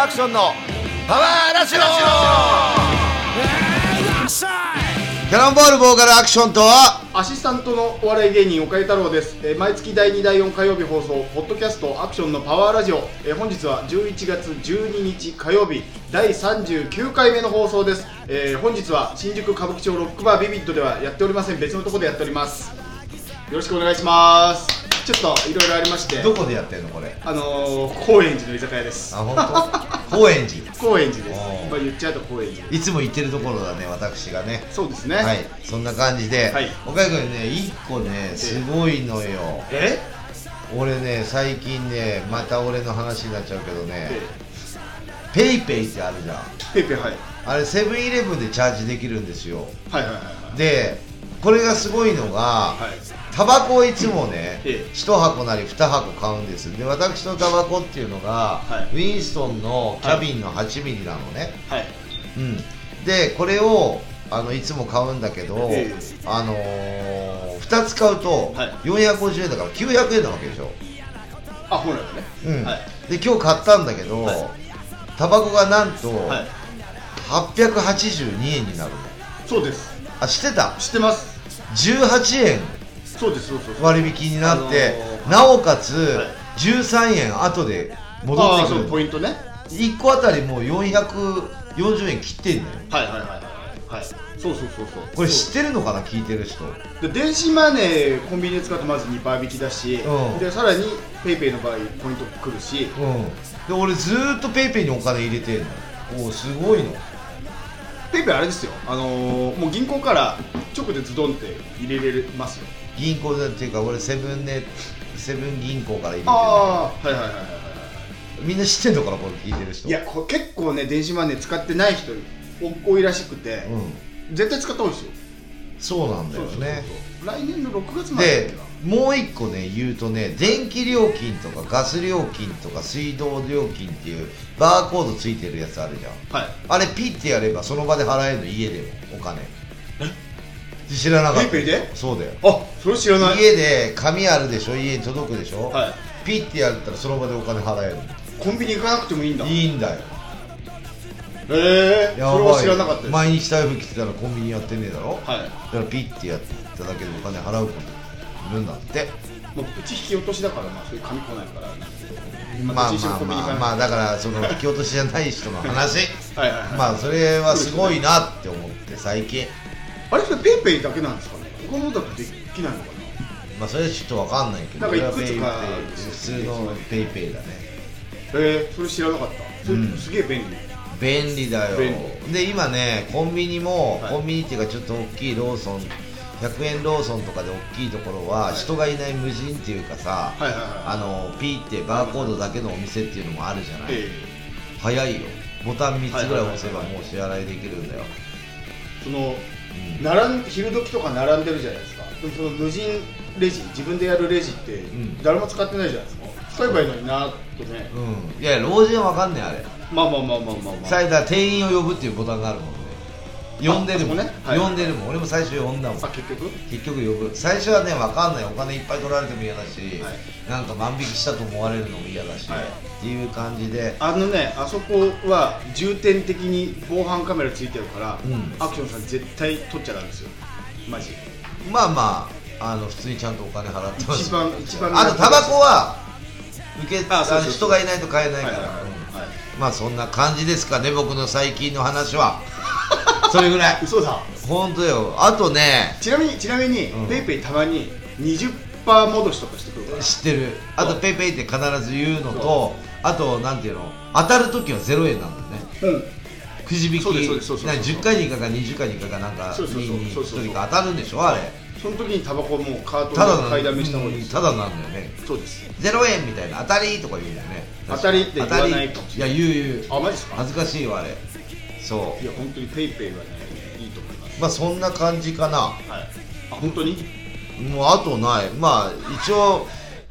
ルアクションのパワーラジオ。キャノンボールボーカルアクションとは？アシスタントのお笑い芸人岡井太郎です、えー毎月第2第4火曜日放送ポッドキャストアクションのパワーラジオ、えー本日は11月12日火曜日第39回目の放送です、えー本日は新宿歌舞伎町ロックバービビットではやっておりません。別のところでやっております。よろしくお願いしますちょっといろいろありまして。どこでやってんのこれ？あのー、高円寺の居酒屋です。あ本当？高円寺？高円寺です。おー。まあ言っちゃうと高円寺。いつも行ってるところだね私がね。そうですね。はいそんな感じで、はい。岡井君ね一個ねすごいのよ。え？俺ね最近ねまた俺の話になっちゃうけどねえ。ペイペイってあるじゃん。ペイペイはい。あれセブンイレブンでチャージできるんですよ。はいはいはいはい。でこれがすごいのが、はいタバコをいつもね、ええ。1箱なり2箱買うんですで私のタバコっていうのが、はい。ウィンストンのキャビンの8ミリなのね、はい。うん、でこれをあのいつも買うんだけど、ええ。あのー、2つ買うとはい。450円だから900円なわけでしょ、あ本来はね。うん。はい。で今日買ったんだけど、はい。タバコがなんとはい。882円になるの。そうです。あ知ってた？知ってます。18円そうですそうそうそう。割引になって、あのーなおかつ、はい。13円後で戻ああそってくる。うポイントね。1個あたりもう440円切ってんだよ。はいはいはいはいはい。そうそうそうそう。これ知ってるのかな聞いてる人。で電子マネーコンビニで使うとまず2倍引きだし、うん。でさらにペイペイの場合ポイントくるし。うん。で俺ずーっとペイペイにお金入れてんの。おおすごいの。ペイペイあれですよ。あのー、もう銀行から直でズドンって入れれますよ銀行でっていうか俺セブンネセブン銀行から入れてるんだああはいはいはいはい。みんな知ってんのかなこれ聞いてる人。いやこれ結構ね電子マネー使ってない人多いらしくて、うん。絶対使った方がいいですよ。そうなんだよね。そうそうそう来年の6月まで。もう一個ね言うとね電気料金とかガス料金とか水道料金っていうバーコードついてるやつあるじゃん。はい。あれピッてやればその場で払えるの家でもお金知らなかった。ペイペイで？そうだよ。あそれ知らない。家で紙あるでしょ？家に届くでしょ、はい。ピッてやったらその場でお金払える。コンビニ行かなくてもいいんだ。へいいんだよ。えそれやばい。は知らなかった毎日台風来てたらコンビニやってねえだろ？はい。だからピッてやっただけでお金払う子もいるんだって。もううち引き落としだからまあそういう紙来ないから。まあまあまあまあだからその引き落としじゃない人の話。はい。まあそれはすごいなって思って最近あれそれペイペイだけなんですかね？他のだとできないのかまあそれはちょっとわかんないけどなんかいくつか俺はペイペイ普通のペイペイだね。えそれ知らなかった。それうん。すげえ便利。便利だよ。便で今ねコンビニも、はい。コンビニっていうかちょっと大きいローソン100円ローソンとかで大きいところは、はい。人がいない無人っていうかさ、はいはいはい。あのピーってバーコードだけのお店っていうのもあるじゃない、え早いよ。ボタン3つぐらい押せばもう支払いできるんだよ、えそのうん並ん昼時とか並んでるじゃないですか。でもその無人レジ自分でやるレジってん。誰も使ってないじゃないですか。使えばいいのになとね。うん、いや老人はわかんねえあれ。まあまあまあまあまあまあ。さだ店員を呼ぶっていうボタンがあるもんね。呼んでるもん、ね？はい。呼んでるもん。俺も最初呼んだもん。あ結局？結局呼ぶ。最初はね分かんない。お金いっぱい取られても嫌だし、はい。なんか万引きしたと思われるのも嫌だし、はいっていう感じで。あのねあそこは重点的に防犯カメラついてるから、うん。アクションさん絶対取っちゃダメですよ。マジまあまああの普通にちゃんとお金払ってます。一番一番あとタバコは受けあそう人がいないと買えないから、はいはいはい。うん。はいまあそんな感じですかね僕の最近の話は。それぐらい。嘘だ。本当よ。あとね。ちなみにちなみに、うん。ペイペイたまに20%戻しとかしてくるから。知ってる。あとペイペイって必ず言うのそとあとなんていうの？当たる時は0円なんだよね。うん。くじ引きそうですそうですそうそうそうな10回に1回か20回に1回かなんかにそうそうそう。1人か当たるんでしょ？あれ。その時にタバコもうカートただで買いだめした方がいいただなんだよね。そうです。0円みたいな当たりとか言うんだよね当たりって言わない当たりかもしいや言う言う。あマジですか？恥ずかしいわあれ。そいや本当にペイペイはねいいと思います。うまあそんな感じかな。はい。あ本当に？もうあとない。まあ一応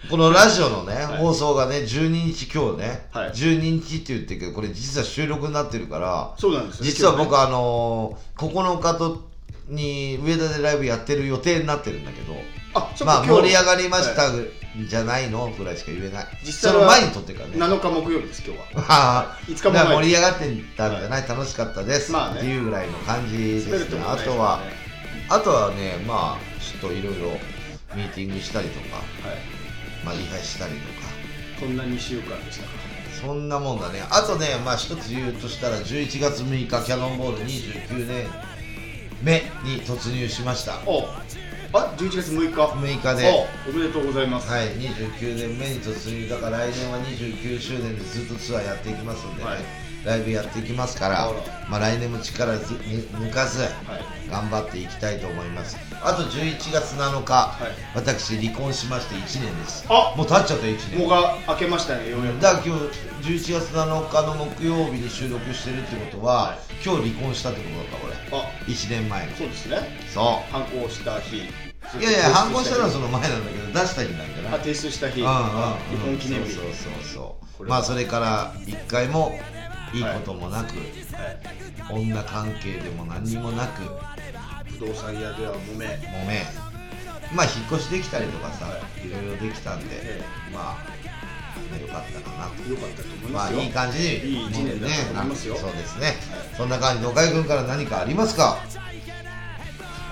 このラジオのね、い。放送がね12日今日ね、はい。12日って言ってるけどこれ実は収録になってるからそうなんですよ。実は僕、ねあのー9日とに上田でライブやってる予定になってるんだけどあまあ盛り上がりましたはじゃないのぐらいしか言えない。実際はその前に撮ってるからね。7日木曜日です今日は。あ5日も前盛り上がってたんじゃない、楽しかったです、まあね。っていうぐらいの感じです滑るとねあとはあとはねまあちょっといろいろミーティングしたりとか。はいまあリハしたりとか。こんな2週間でしたか？そんなもんだね。あとねまあ一つ言うとしたら11月6日キャノンボール29年目に突入しました。おあ11月6日。6日で。おおめでとうございます。はい、29年目に突入。だから来年は29周年でずっとツアーやっていきますんでね、はいライブやっていきますからまあ、来年も力抜かずはい。頑張っていきたいと思います。あと11月7日、はい。私離婚しまして1年です。あ！もう経っちゃった1年。もうが明けましたねようやく。だから今日11月7日の木曜日に収録してるってことは、はい今日離婚したってことだった俺あ。1年前の。そうですね。そ反抗した日。ういやいや反抗したのはその前なんだけど出した日なんじゃな。いあ提出した日。うんうんうん。離婚記念日。そうそうそうまあそれから一回もいいこともなく、はい。女関係でも何にもなく不動産屋では揉め。揉め。まあ引っ越しできたりとかさ、、はい。ろいろできたんで、えまあまあよかったかな。と良かったと思いまますよ。あいい感じにいい一年だと思いますよ。ねそうですね、はいそんな感じで岡井君から何かありますか？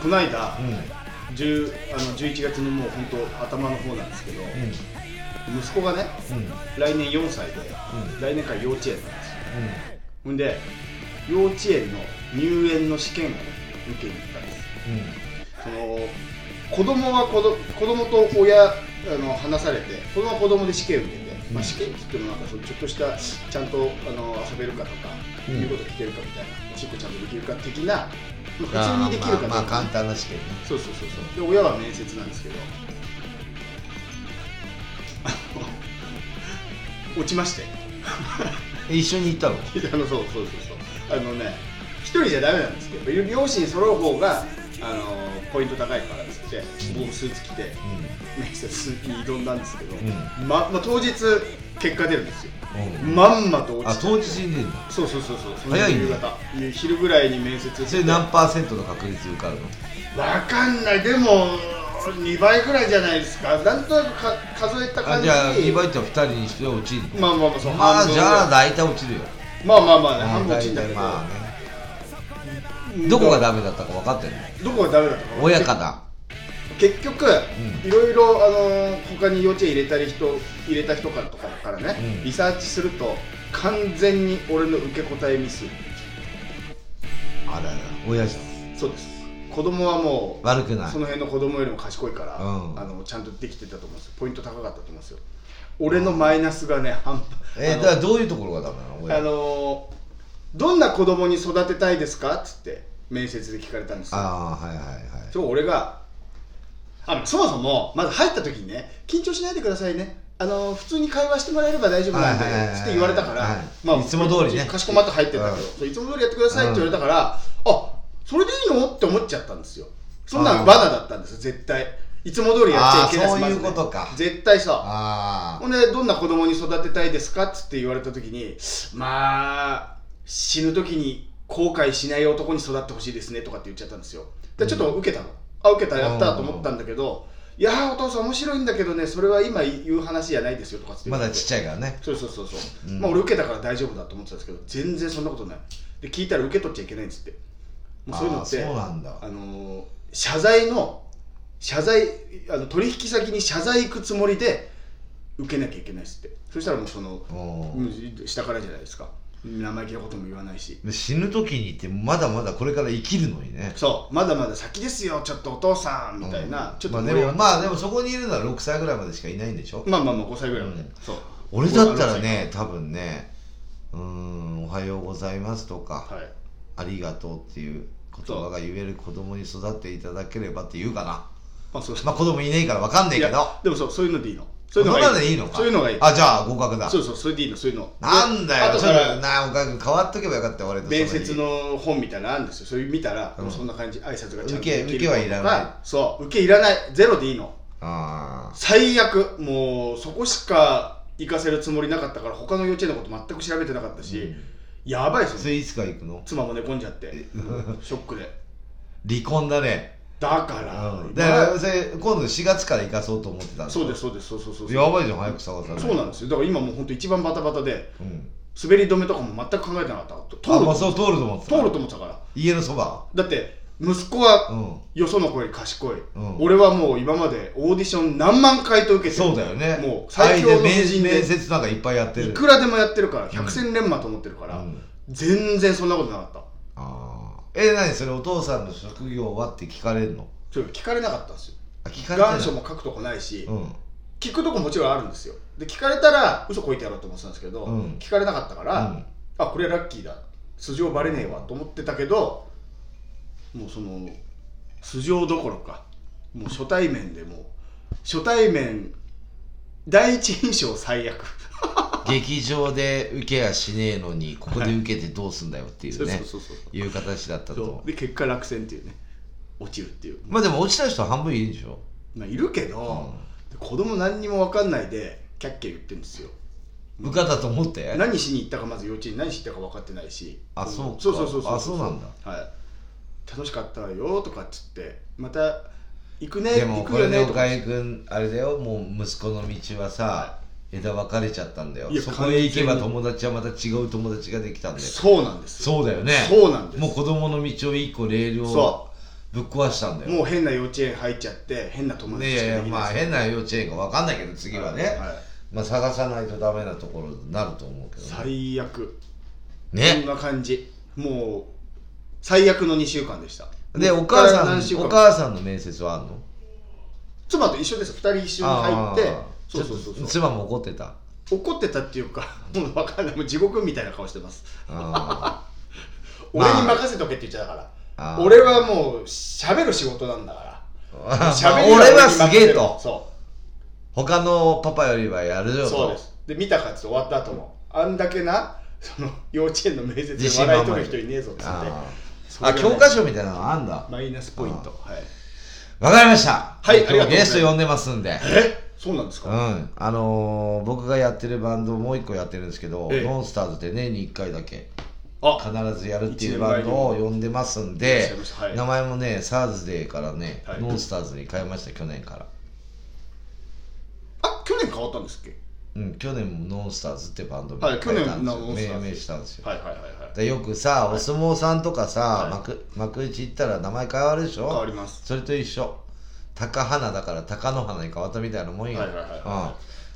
この間うん。10あの11月のもう本当頭の方なんですけどうん。息子がねうん。来年4歳でうん。来年から幼稚園なんですよほんで幼稚園の入園の試験をね受けに行ったんです。その子供は子ど子供と親あの話されて子供は子供で試験を受けて、まあ、うん試験って言ってもなんかちょっとしたちゃんとあの遊べるかとか、うん。言うこと聞けるかみたいなおしっこちゃんとできるか的な、まあ、うん普通にできるかまあ、まあ簡単な試験ね。そうそうそうそう。で親は面接なんですけど 落ちまして。え一緒に行ったの？あのそうそうそう。そうあのね一人じゃダメなんですけど両親揃う方があのポイント高いからっつって僕もスーツ着て面接に挑んだんですけど、うん。ままあ、当日結果出るんですよ。うん、うんまんまと落あちて当日に出るんだ。そうそうそうそう。早いね。夕方。昼ぐらいに面接それ何パーセントの確率で受かるの？わかんない。でも2倍ぐらいじゃないですか。なんとなくか数えたあ感じじゃあ2倍って2人にして落ちる。まあまあまあそうまあ半分じゃあ大体落ちるよ。まあまあまあねうん半分落ちんだけど、まあね。うんどこがダメだったか分かってるの？どこがダメだったか親かだ結局、ん。いろいろあのー他に幼稚園入れたり人入れた人からとかからね、うん。リサーチすると完全に俺の受け答えミス。あらら親じゃそうです子供はもん悪くない。うその辺の子供よりも賢いから、うん。あのちゃんとできてたと思うんですよ。ポイント高かったと思うんですよ。俺のマイナスがね半端。えー、だからどういうところがダメなの？親あのーどんな子供に育てたいですか？っつって面接で聞かれたんですよ。ああはいはいはい。そう俺があそもそもまず入った時にね緊張しないでくださいね。あの普通に会話してもらえれば大丈夫なんでって言われたから、はいいつも通りね。かしこまって入ってたけど、いつも通りやってくださいって言われたから、あそれでいいの？って思っちゃったんですよ。そんなん罠だったんですよ絶対。いつも通りやっちゃいけないそういうことか。絶対さあほんでどんな子供に育てたいですかっつって言われた時にまあ死ぬ時に後悔しない男に育ってほしいですねとかって言っちゃったんですよ。でちょっと受けたの、あ受けたやったと思ったんだけど、いやーお父さん面白いんだけどねそれは今言う話じゃないですよとかってあまだちっゃちゃいからね。そうそうそうそう、うん。まあ俺受けたから大丈夫だと思ってたんですけど全然そんなことない。で聞いたら受け取っちゃいけないんですってそういうのってあーそうなんだ。あのー謝罪の謝罪あの取引先に謝罪行くつもりで受けなきゃいけないですって。そしたらもうその、下からじゃないですか。生意気なことも言わないし。で死ぬ時にってまだまだこれから生きるのにね。そう。まだまだ先ですよ。ちょっとお父さんみたいな、ちょっとまあでもまあでもそこにいるのは6歳ぐらいまでしかいないんでしょ？まあまあまあ5歳ぐらいまで、うん。そう。俺だったらね多分ねうーんおはようございますとか、はい。ありがとうっていう言葉が言える子供に育っていただければって言うかな。まあそうまあ子供いねえから分かんねえけど。でもそうそういうのでいいの。そういうのがいい。のか。そういうのがいい。あじゃあ合格だ。そうそうそれでいいのそういうの。なんだよ。ちょっ後からとなおかく変わっとけばよかったよ俺と面接の本みたいなのあるんですよ。それ見たら、うんそんな感じ挨拶がちゃんと受け受けはいらない。そう受けいらない。ゼロでいいの。あ最悪。もうそこしか行かせるつもりなかったから他の幼稚園のこと全く調べてなかったし、やばいですそれいつか行くの？妻も寝込んじゃって。ショックで。離婚だね。だから、うん、だからそれ今度4月から行かそうと思ってたんそうですそうですそうそうそうやばいじゃん早く探さないそうなんですよ。だから今もう本当一番バタバタでうん。滑り止めとかも全く考えてなかった。通あるとまあそう通ると思ってた。通ると思ってたから。家のそば？だって息子はうん。よその子より賢い、うん。俺はもう今までオーディション何万回と受けてる。そうだよね。もう最強のあれで布陣で面面接なんかいっぱいやってる。いくらでもやってるから百戦錬磨と思ってるから、うん。全然そんなことなかった。ああえ何それお父さんの職業はって聞かれるの？ちょっと聞かれなかったんですよ。あ聞かれ願書も書くとこないし、うん。聞くとこもちろんあるんですよ。で聞かれたら嘘こいてやろうと思ってたんですけど、うん。聞かれなかったから、うん。あこれラッキーだ。素性バレねえわと思ってたけどもうその素性どころかもう初対面でもう初対面第一印象最悪。劇場で受けやしねえのにここで受けてどうすんだよっていうねそうそうそうそう。いう形だったそとう。で結果落選っていうね。落ちるっていう。まあでも落ちた人は半分いるでしょ？まあいるけど、子供何にも分かんないでキャッキャ言ってるんですよ。受かったと思って？何しに行ったかまず幼稚園に何しに行ったか分かってないし。あそうか。そうそうそうそう。あそうなんだ。はい楽しかったわよとかっつってまた行くねでも行くよこれでねとか岡井君あれだよ。もう息子の道はさ枝分かれちゃったんだよ。いやそこへ行けば完全に。友達はまた違う友達ができたんだよ。そうなんですよ。そうだよね。そうなんです。もう子供の道を一個レールをそぶっ壊したんだよ。もう変な幼稚園入っちゃって変な友達ねい。やいやまあ変な幼稚園か分かんないけど次はね、はいまあ探さないとダメなところになると思うけどね。最悪。こんねな感じ。もう最悪の2週間でした。でお母さんお母さんの面接はあんの？妻と一緒です2人一緒に入って。そうそうそうそう。妻も怒ってた？怒ってたっていうか もう分かんない。もう地獄みたいな顔してます。あ 俺に任せとけって言っちゃうから、俺はもう喋る仕事なんだから。ー。喋り俺はすげえと。そ他のパパよりはやるよと。うそうです。で見たかって終わった後も。あんだけなその幼稚園の面接で笑い取る人いねえぞっつってあ教科書みたいなのあんだ。マイナスポイント。はい。わかりました。はい今日ゲスト呼んでますんで。え？そうなんですか、うん。あのー僕がやってるバンドもう一個やってるんですけど、ええ。ノンスターズって年に1回だけあ。必ずやるっていうバンドを呼んでますんではい。名前もね SARS からね、はい。ノンスターズに変えました去年から。あ去年変わったんですっけ？うん去年もノンスターズってバンド名はい去年命名したんですよ。はいはいはいはいでよくさ、お相撲さんとかさ、はい。幕幕内行ったら名前変わるでしょ？変わります。それと一緒。高花だから高野花に変わったみたいなもんよ、はいはいはいはい。うん。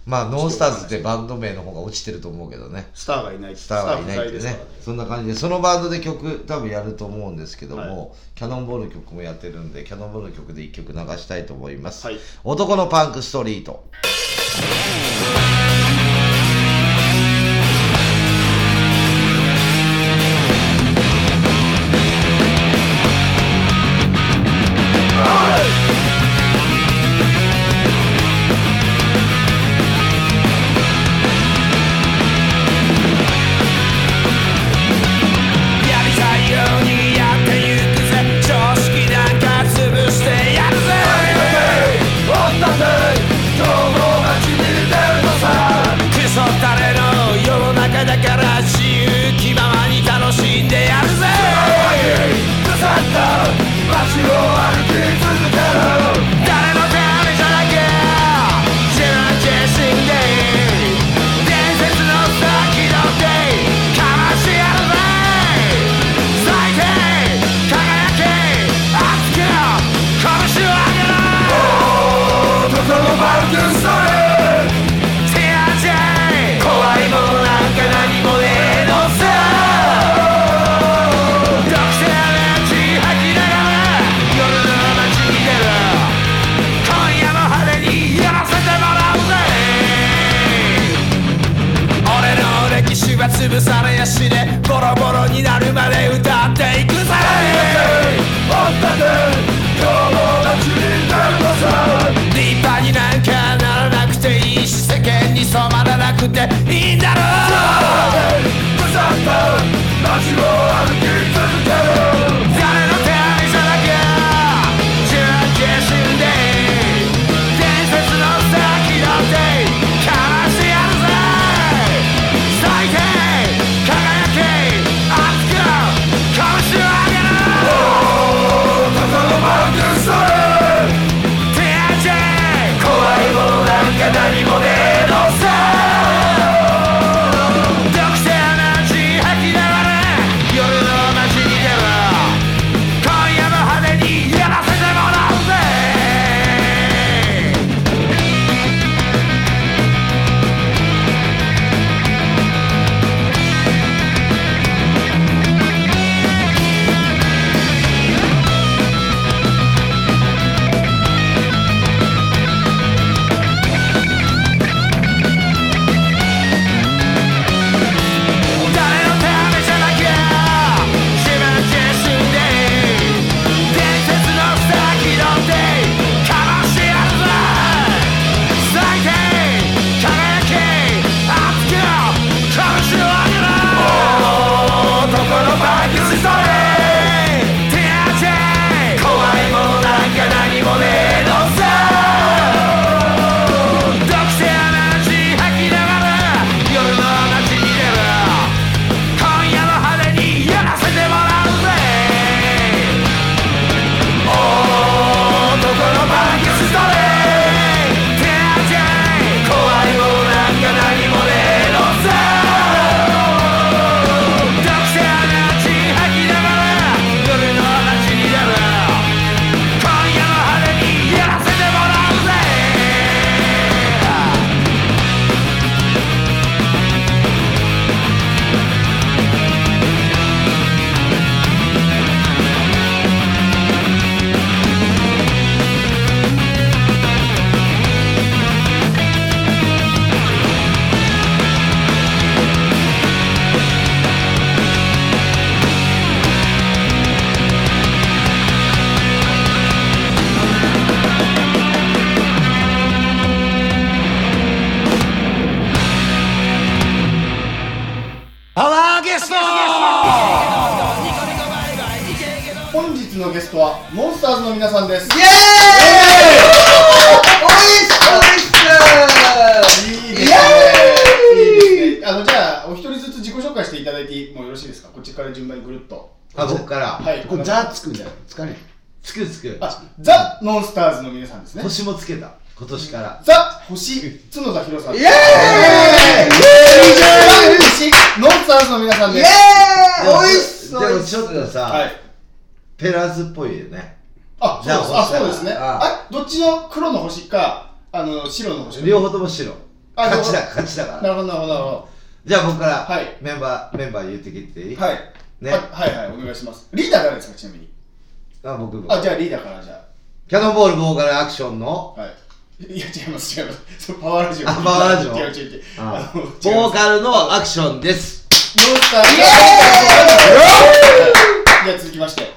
まあノンスターズってバンド名の方が落ちてると思うけどね。スターがいないスターはいないってね。スター不在ですからね。そんな感じでそのバンドで曲多分やると思うんですけども、はキャノンボールの曲もやってるんでキャノンボールの曲で1曲流したいと思います、はい。男のパンクストリートノンスターズの皆さんですね星もつけた。今年から。ザ・星角田博さんイエーイザ・星ノンスターズの皆さんですーイおいっすでもちょっとさ、はいペラーズっぽいよね。あ、そうです。じゃああ、そうですね。ああ、どっちの黒の星か、あの白の星か。両方とも白。あ勝ちだ、両勝ちだから。なるほど、なるほど、なるほじゃあ僕から、はいメンバー、メンバー言ってきていい？ど。はい。ねあはいはい、お願いします。リーダー誰ですか、ちなみに？あ、僕、僕あ、じゃあリーダーから、じゃキャノンボールボーカルアクションの、あ。はい。いや、違います、違います。パワーラジオ。あパワーラジオ違う違う違う。ああのボーカルのアクションです。ノンスターズ。じゃあ続きまして。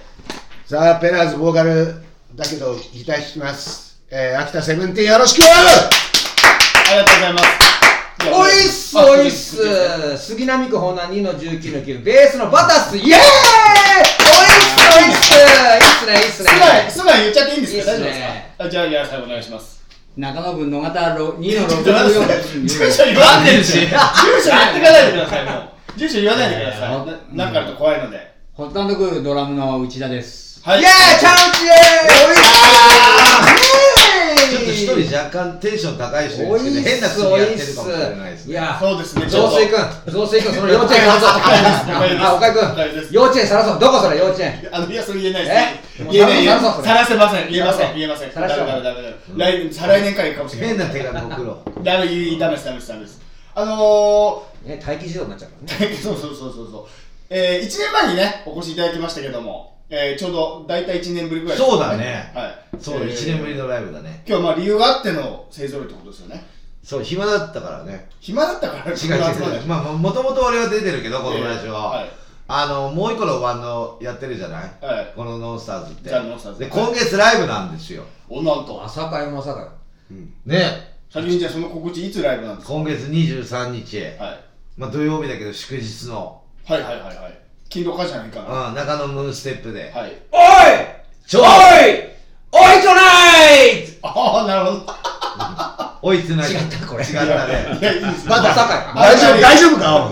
さあペラーズボーカルだけど期待しますえー、秋田セブンティーンよろしくありがとうございます。おいっすあおいっす杉並区ホナ2の19の9ベースのバタスイエーイおいっすおいっすいいっすね。いいっすね。素直素直言っちゃっていいんですかいいっすね。大丈夫ですかじゃあ、じゃあ最後お願いします。中野区野方2の64住所言わないでるし住所言ってかないでください、もう。住所言わないでください。なんかあると怖いので。ホットドクールドラムの内田ですはい。イエーイチャンチエーイちょっとす一人若干テンション高い人いるんですけど、変な薬やってるかもしれないですね。いや。そうですね。増水くん増水くんその幼稚園さらそう。あ岡井くん幼稚園さらそうどこそれ幼稚園あの、いや、それ言えないえです。言えない、言えない。さらそう。それさらせません。言えません。言えません。来年、再来年から言う。かもしれない。変な手紙送ろう。ダメ、言いダメです、ダメです。あのね待機児童になっちゃう。からねー、そうそう。そうそう。そう。えー、1年前にね、お越しいただきましたけども、えー、ちょうど大体1年ぶりぐらいですそうだねはい。そう、えー1年ぶりのライブだね。今日はまあ理由があっての勢ぞろいってことですよね。そう、暇だったからね。暇だったから違う違う。まあ、もともと俺は出てるけど、このラジオ。はい。あの、もう一個のバンドやってるじゃない？はい。このノンスターズって。ザノンスターズで、今月ライブなんですよ。おなんと。朝かよまさかよね。先にじゃあその告知いつライブなんですか？今月23日。はい。まあ、土曜日だけど祝日の、はいはいはいはい。勤労感謝の日かな。うん、中野ムーンステップで。はい。おい超おいおいトナイトああ、なるほど。追いつない。違ったこれ違ったね。いや、いいですね。まだまさかよ大丈夫大丈夫か？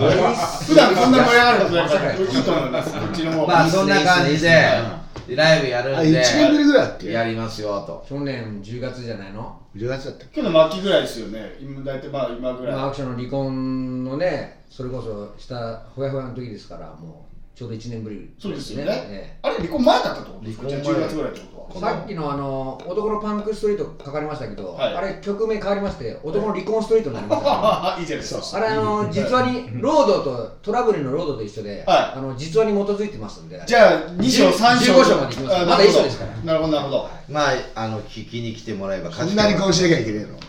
普段こんな盛り上がることないから、いいと思います。こっちの方まあ、そんな感じでね、ライブやるあんで、1年ぶりぐらいだっけやりますよと。去年10月じゃないの？10月だったっけ？今日の末期ぐらいですよね。今大体まあ今ぐらい。まあアクションの離婚のねそれこそしたほやほやの時ですからもうちょうど1年ぶりそうですよね。えあれ離婚前だったってことですか？じゃあ離婚前10月ぐらいってことは。えさっきのあの男のパンクストリートかかりましたけど、はい。あれ曲名変わりまして男の離婚ストリートになりました。か あいいじゃないですか。らあれあの実話にロードとトラブルのロードと一緒で、はい。あの実話に基づいてますんで。じゃあ2章3章。15章まで行きます。あまだ一緒ですから。なるほどなるほど。まあ、あの、聞きに来てもらえばそんなにこうしなきゃいけないの？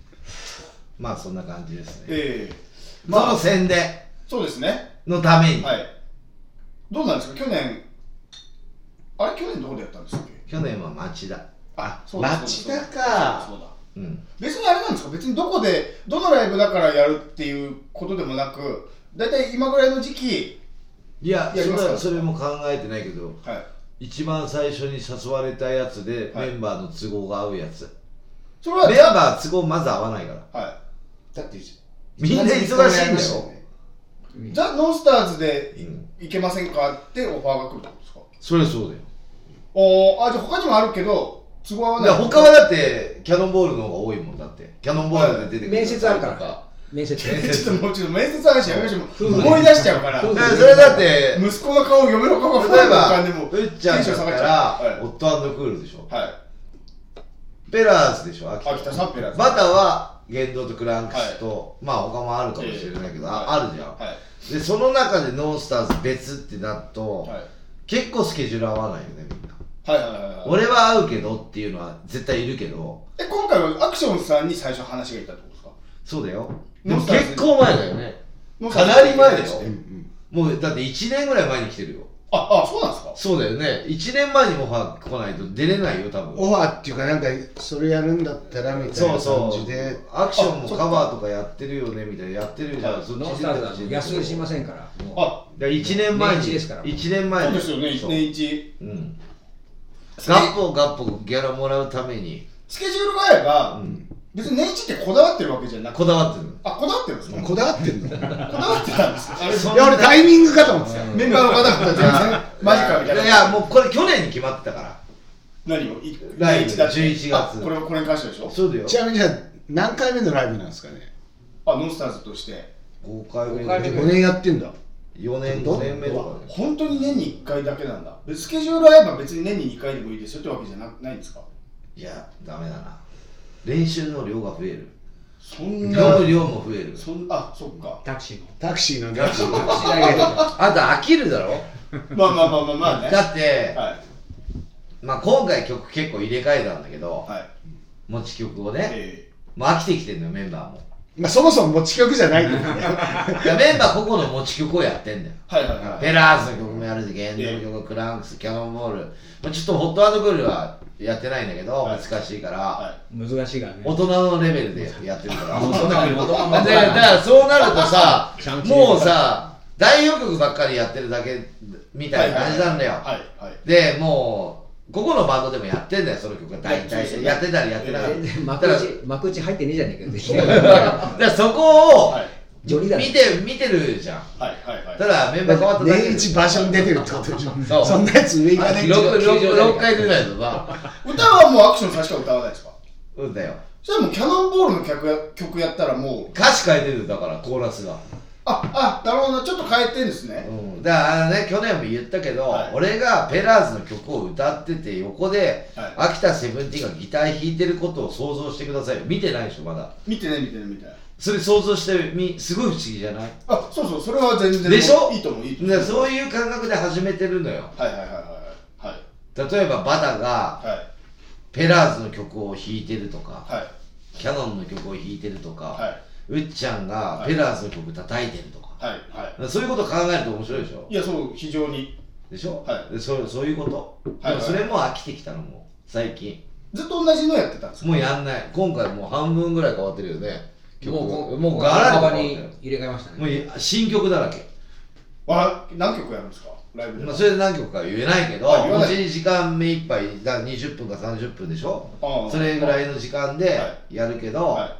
まあ、そんな感じですね。ええ。そまあの宣伝そうですね。のために、はい。どうなんですか？去年。あれ去年どこでやったんですっけ？去年は町田。あ、そうだ町田かそうだ。うん。別にあれなんですか別にどこでどのライブだからやるっていうことでもなく大体今ぐらいの時期いや、それやりますか？はそれも考えてないけど、はい一番最初に誘われたやつで、はいメンバーの都合が合うやつ。それはメンバー都合まず合わないから。はだってみんな忙しいんだよ。いザ・ノンスターズでうん。いけませんかってオファーが来るってことですか？それそうだよ。おーあじゃあ他にもあるけど都合合わない。他はだって、キャノンボールの方が多いもんだって。キャノンボールで出てくる。面接あるから。面接。面ちょっともうちょっと面接話やめましょう。思い出しちゃうから。夫婦だからそれだって、息子の顔嫁の顔が例えば、浮かんでもうっちゃんだったらオットクールでしょ。はい。ペラーズでしょ、秋田。秋田さんペラーズ。バタは、言動とクランクスと、まあ他もあるかもしれないけど、ああるじゃん。はい。で、その中でノンスターズ別ってなると、はい。結構スケジュール合わないよね、みんな。はいはいはいはい。俺は合うけどっていうのは絶対いるけど、え今回はアクションさんに最初話がいったってことですか？そうだよ。でも結構前だよね。かなり前だよ。うんもうだって1年ぐらい前に来てるよ。ああそうなんですか？そうだよね。1年前にもファー来ないと出れないよ、多分。オファーっていうかなんかそれやるんだったらみたいなそう感じで。アクションもカバーとかやってるよねみたいな。やってるじゃん。はいそっちノンスターズは安売りしませんから。あ1年前に。年一ですから。1年前に。そうですよねそう。1年一うんガッポガッポギャラもらうために、スケジュールが合えば、うん、別に年一ってこだわってるわけじゃなくて。こだわってる。あこだわってるんですか？こだわってんの。いこだわってたんですか？あれや俺タイミングかと思ってた。よメンバーの方々全然マジかみたいな。いやもうこれ去年に決まってたから。何を？いライブ年一だって11月。あこれこれに関してでしょ？そうだよ。ちなみにじゃあ何回目のライブなんですかね？あノンスターズとして。5回目。五回目。5年やってんだ。4年5年目とか。ね本当に年に1回だけなんだ。でスケジュール合えば別に年に2回でもいいですよってわけじゃなないんですか？いやダメだな練習の量が増える。そんな読む量も増える。そんあそっか。タクシーのタクシーのね。しないけどあんた飽きるだろ？まあまあまあまあまあね。だって、はい。まあ、今回曲結構入れ替えたんだけどはい。持ち曲をねえもう飽きてきてんのよメンバーも。まあそもそも持ち曲じゃない。んだよねいやメンバー個々の持ち曲をやってんだよ。ーはいはいはい。ペラーズの曲もやるし、ゲンドの曲、クランクス、キャノンボール、まあ、ちょっとホットクールはやってないんだけど、はい。難しいから、は難しいからね。大人のレベルでやってるから。そだからそうなるとさちゃん、ともうさ、代表曲ばっかりやってるだけみたいな感じなんだよ。はいはいで、もう、ここのバンドでもやってんだよ、その曲が大体。やってたりやってなかった。り。幕内幕内入ってねえじゃねえかよ。だからそこをはいジョニーだ見て、見てるじゃん。はいはいはいただメンバー変わっただけで年一場所に出てるってことでしょそうそんなやつ上がね6、六六回出ないとさ、歌はもうアクションさしか歌わないですかうんだよ。それはもうキャノンボールの曲や曲やったらもう歌詞変えてるだからコーラスが、ああなるほどなちょっと変えてんですねうん、だからあのね去年も言ったけど、はい俺がペラーズの曲を歌ってて横で、はい秋田セブンティーンがギター弾いてることを想像してくださいよ見てないでしょまだ見てね見てね見てねそれ想像してみすごい不思議じゃない？あそうそうそれは全然でしょ？いいと思ういいと思う。でそういう感覚で始めてるのよ。はいはいはいはいはい。例えばバタがはい。ペラーズの曲を弾いてるとか、はい。キャノンの曲を弾いてるとか、はうっちゃんがはい。ペラーズの曲叩いてるとか、はいはい。そういうこと考えると面白いでしょ？いやそう非常に。でしょ、はい。でそうそういうこと、はいでもそれも飽きてきたのもう最近。ずっと同じのやってたんですか？もうやんない。今回もう半分ぐらい変わってるよね。曲もうこもうガラ幅に入れ替えましたもう新曲だらけ、あ何曲やるんですか？ライブで。まあ、それで何曲かは言えないけどあ言わない。持ち時間目いっぱいだから20分か30分でしょ？それぐらいの時間ではやるけど、はい。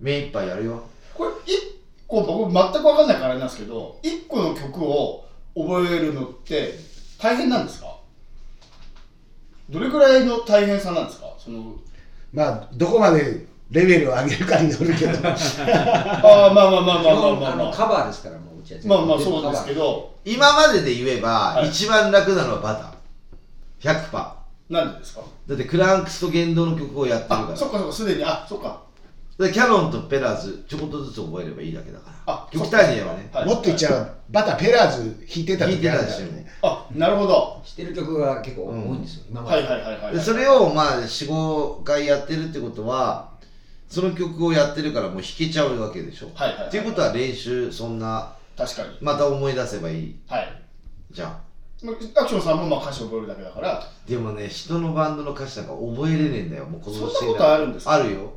目いっぱいやるよ。これ一個僕全く分かんないからあれなんですけど一個の曲を覚えるのって大変なんですか？どれくらいの大変さなんですか？そのまあどこまでレベルを上げるかによるけど。ああまあまあまあまあまあまあ。あまあのカバーですからもううちはまあまあそうですけど今までで言えば、はい。一番楽なのはバター。100%だなんでですか？ってクランクスと言動の曲をやってるから。あそっかそっかすでに。あそっか。でキャノンとペラーズちょこっとずつ覚えればいいだけだから。あ極端に言えばね。はい。もっと言っちゃうバタペラーズ弾いてた弾いてたあるりしてもからねあなるほど。知ってる曲が結構多いんですよ、今まで、はいはいはいはいでそれをまあ45回やってるってことはその曲をやってるからもう弾けちゃうわけでしょ、はいはいはい。っていうことは練習そんな確かに。また思い出せばいい。はい。じゃんまあアクションさんもまあ歌詞を覚えるだけだから。でもね人のバンドの歌詞なんか覚えれねえんだよ。もうこのそんなことあるんですか？あるよ。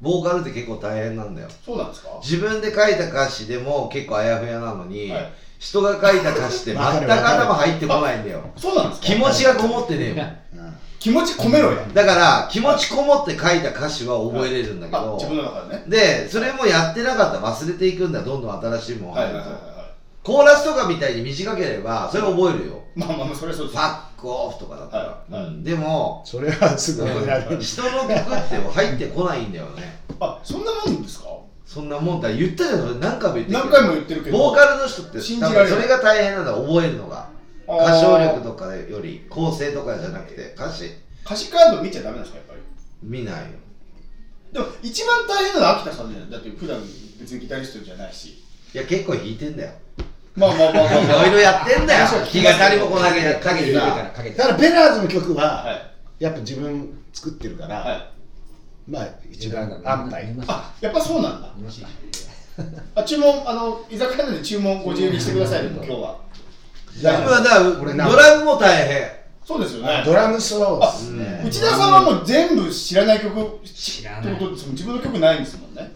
ボーカルって結構大変なんだよ。そうなんですか？自分で書いた歌詞でも結構あやふやなのに、はい。人が書いた歌詞って 全く頭入ってこないんだよ。そうなんですか？気持ちがこもってねえもん 気持ち込めろや。だから気持ちこもって書いた歌詞は覚えれるんだけど、あ自分の中でね。でそれもやってなかったら忘れていくんだよどんどん新しいものはい入ると、はいはいはい。コーラスとかみたいに短ければそれ覚えるよ。まあまあまあそれはそうです。ファックオフとかだったら、はいはい。うん。でもそれはすぐ覚えられる人の曲って入ってこないんだよね。あそんなもんですか？そんなもんだ。言ったじゃんそれ何回も言ってるけど。何回も言ってるけど。ボーカルの人って信じられそれが大変なんだ覚えるのが歌唱力とかより構成とかじゃなくて歌詞。歌詞カード見ちゃダメなんですかやっぱり？見ないよ。でも一番大変なのは秋田さんじゃないだって普段別にギタリストじゃないし。いや結構弾いてんだよ。まあまあまあまあ。いろいろやってんだよ。そう気がかりもこなげかけてるから。かけてだからペラーズの曲は、はい。やっぱ自分作ってるから、はい。まあ一番安泰。あやっぱそうなんだ。あ注文あの居酒屋で注文ご自由にしてくださいね今日は今だからド俺なラムも大変。そうですよね。ドラムそうですね。内田さんはもう全部知らない曲知らない。ってことですもん。自分の曲ないんですもんね。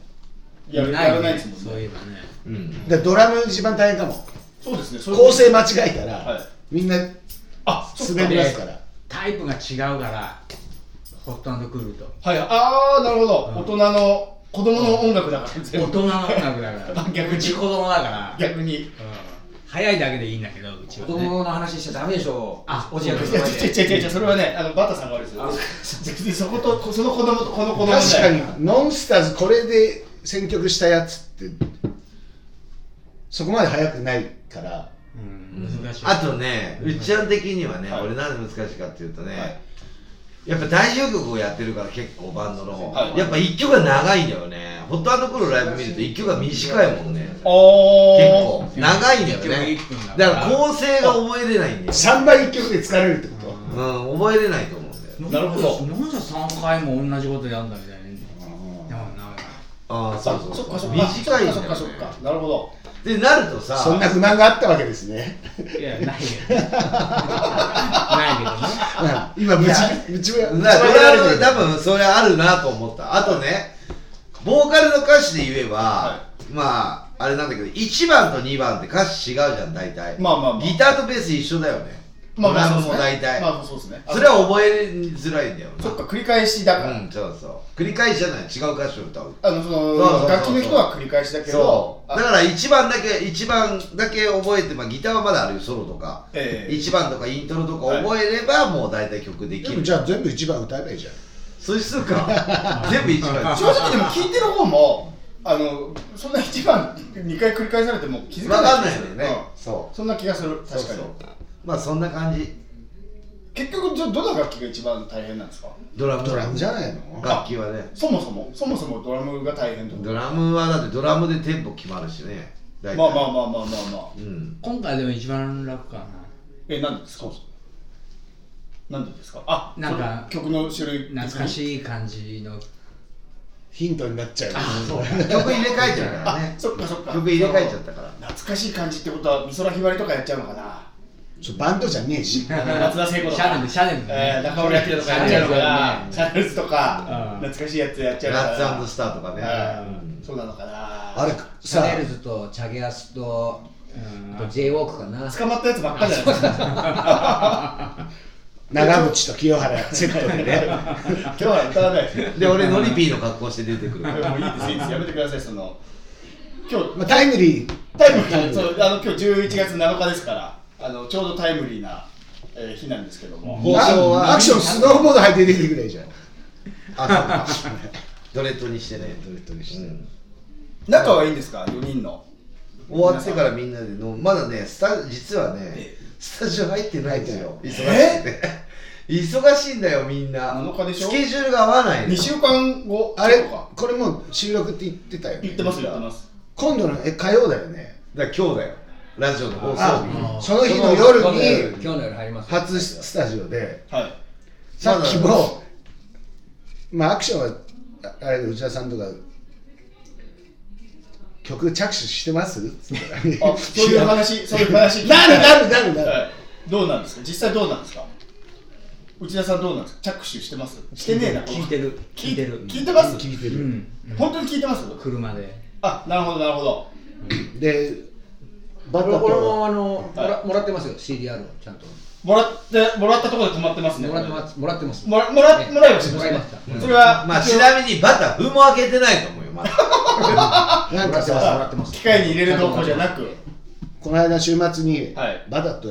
やらないんですもんね。そういえばね。うん。でドラム一番大変かも。そうですね。構成間違えたら、はい。みんなあ滑りますから。大タイプが違うからホットクールと。はい。ああなるほど、大人の子供の音楽だから大人の音楽だから。逆に。子供だから。逆に。うん早いだけでいいんだけどうちはね。子供の話しちゃダメでしょ。あおじやくんいや違う違う違う違うそれはねあのバタさんが悪いですよ。別にそことその子供とこの子供確かに。ノンスターズこれで選曲したやつってそこまで速くないから。うん。難しい。あとね、うっちゃん的にはね、はい。俺なんで難しいかっていうとね、はいやっぱ代表曲をやってるから結構バンドの、はい。やっぱ一曲が長いんだよね。ホットクールライブ見ると一曲が短いもんね。結お構。長いんだよね。だ。から構成が覚えれないんだよ、3倍1曲で疲れるってこと？うん、覚えれないと思うんだよ。なるほど。なんで3回も同じことやんだみたいな。ああそうそうそっかそっか。短いんだよ、ね、そっかそっかそっか。なるほどでなるとさそんな不満があったわけですね。いやないけどないけどね。今ぶちぶちぶちなドラム上げられてる。多分それあるなと思った。あとねボーカルの歌詞で言えば、はまああれなんだけど1番と2番って歌詞違うじゃん大体。まあまあまあ。ギターとベース一緒だよねまあまあドラムそうですね。も大体、まあそうですね。それは覚えづらいんだよな。そっか繰り返しだから、うんそうそう。繰り返しじゃない。違う歌詞を歌う。あのその楽器の人は繰り返しだけどだから1番だけ1番だけ覚えて、まあ、ギターはまだあるよソロとか、ええ。1番とかイントロとか覚えれば、もう大体曲できる。でもじゃあ全部1番歌えばいいじゃん。そうするか。全部1番。正直でも聞いてる方もあのそんな一番2回繰り返されても気づか分ないかんないよね、うん。そう。そんな気がする。確かに。そうそうまあそんな感じ。結局どどの楽器が一番大変なんですか？ドラム。ドラムじゃないの？楽器はね。そもそも。そもそもドラムが大変ドラムはだってドラムでテンポ決まるしね。まあまあまあまあまあまあ。うん。今回でも一番楽かな。えなんでですか？なんでですか？あなんか曲の種類。懐かしい感じの。ヒントになっちゃう。曲入れ替えちゃうからあねそっかそっか。曲入れ替えちゃったから。懐かしい感じってことは美空ひばりとかやっちゃうのかなバンドじゃねえし。松田聖子とか。シャネルシャネルえー中村明とかやっちゃうのかなシシャャネルズとかうん。懐かしいやつやっちゃうのかなラッツスターとかね。うん。そうなのかな。あれシャさネルズとチャゲアスとうん。あと J ウォークかな。捕まったやつばっかじゃないですか長渕と清原セットでね。今日は歌わない。ですで俺ノリピーの格好して出てくる。もういいですいいです。やめてくださいその。今日まあ、タイムリー。タイムリー。そうあの今日11月7日ですからあのちょうどタイムリーな、えー日なんですけども、放送は。あアクションスノーボード履いて出てくれじゃんあそう。か ドレッドにしてね。ドレッドにして。うん。仲はいいんですか？4人の。終わってからみんなでのまだねスタ実はねスタジオ入ってないんですよ。忙しくて。忙しいんだよみんな。7日でしょ？スケジュールが合わないの。2週間後？あれ？これもう収録って言ってたよね。言ってます言ってます。今度のえ火曜だよね。だから今日だよラジオの放送あ日その日の夜に今日の夜入ります。初スタジオで。はい。さっきもまあアクションはああれ内田さんとか曲着手してます？あそういう話 そういう話。なるなるなるなる。はい。どうなんですか？実際どうなんですか？内田さんどうなんですか？着手してます？してねえな聞いてる聞いてる。聞いてます？聞いてる、うん。本当に聞いてます？車で。あなるほどなるほど。でバタ俺俺ともあのもらもらってますよ CDR をちゃんと。もらってもらったところで止まってますね。もらってますもらってます。もらもらねもらいはしましたねもらいました。それはまあちなみにバター封も開けてないと思うよまだ。なんかもらってますもらさってます。機械に入れる動向じゃなく。この間週末にはい。バタと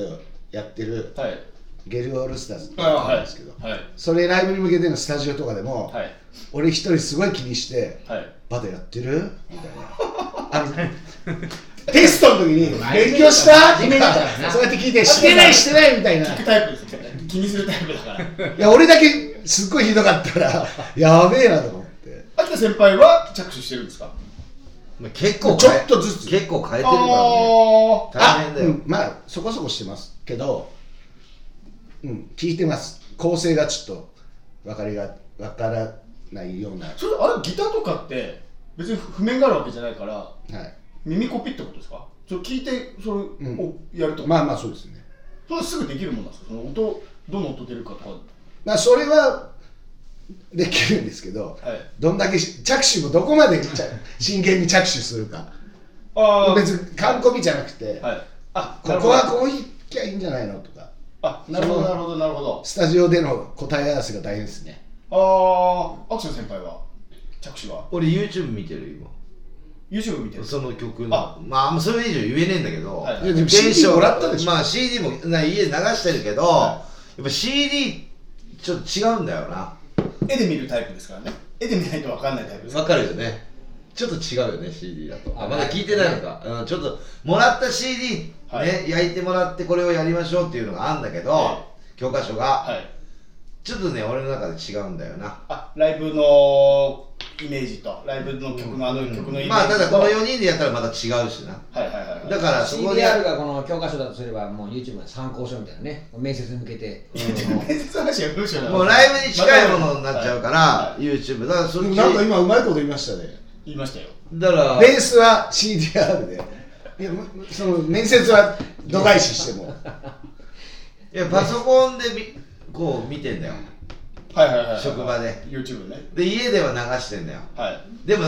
やってるはい。ゲルオールスターズっんですけど、はい。それライブに向けてのスタジオとかでも、はい。俺一人すごい気にしてはい「バタやってる?」みたいな。あの テストの時に「勉強した?」とかそうやって聞いて「してないしてない」みたいな。聞くタイプです気にするタイプだから。いや俺だけすっごいひどかったら やべえなと思って。秋田先輩は着手してるんですか？まあ結構ちょっとずつ。結構変えてるあからね。ー。大変だよ、うん。まあそこそこしてますけどうん聞いてます。構成がちょっと分かりが分からないような。はそれあれギターとかって別に譜面があるわけじゃないからい耳コピってことですか？それ聞いてそれうん。をやると、まあまあそうですね。それすぐできるもんなんですか？その音どの音出るかとか。まあそれはできるんですけど、はい。どんだけし着手もどこまで 真剣に着手するか。あ別に完コピじゃなくて、はい。あここはこういきゃいいんじゃないのとか。あなるほどなるほどなるほど。スタジオでの答え合わせが大変ですね。ああアクション先輩は着手は？俺 YouTube 見てる今 YouTube 見てる。その曲あ。のまああんまそれ以上言えねえんだけど、はいい。やでも現 CD 象もらったでしょ。まあ CD もな家で流してるけど、はやっぱ CD ちょっと違うんだよな。絵で見るタイプですからね。絵で見ないと分かんないタイプですわかるよね。ちょっと違うよね CD だと。ああまだ聞いてないのか、うん、ちょっともらった CD ね、はい。焼いてもらってこれをやりましょうっていうのがあるんだけど、は教科書が、はい。ちょっとね俺の中で違うんだよな。あライブのイメージとライブの曲のあの曲のイメージと、まあただこの4人でやったらまた違うしな。はいはいはいはい。だからそこに CDR がこの教科書だとすればもう YouTube の参考書みたいなね面接に向けて。面接の話は文章もうライブに近いものになっちゃうから、はい YouTube だからそっちなんか今うまいこと言いましたね。言いましたよ。だからベースは CDR で。いやむその面接は度外視しても。いやパソコンでみこう見てんだよはいはいはいはい。職場で。YouTube ね。で家では流してんだよ。はい。でも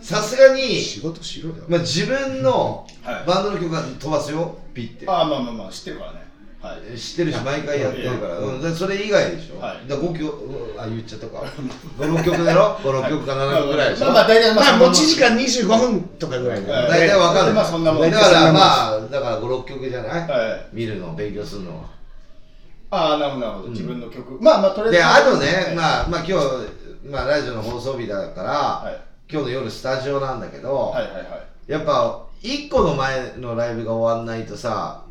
さすがに、仕事しろよ。まあ、自分のはい。バンドの曲が飛ばすよ。ピッて。ああまあまあまあ知ってるからね。はい。知ってるし毎回やってるから、うんうん、だからそれ以外でしょ、はい。だから5曲うんあ言っちゃったか。56曲だろ？56曲か7曲ぐらいでしょ、まあまあ大体まあまあ持ち時間25分とかぐらい。で、はい。大体わかるまあそんなもん。だからまあだから56曲じゃない、はい。見るの勉強するのはああなるほどなるほど。自分の曲。まあまあとりあえずであとね、はい。まあまあ今日、まあ、ラジオの放送日だから、はい。今日の夜スタジオなんだけど、はいはいはい。やっぱ1個の前のライブが終わんないとさ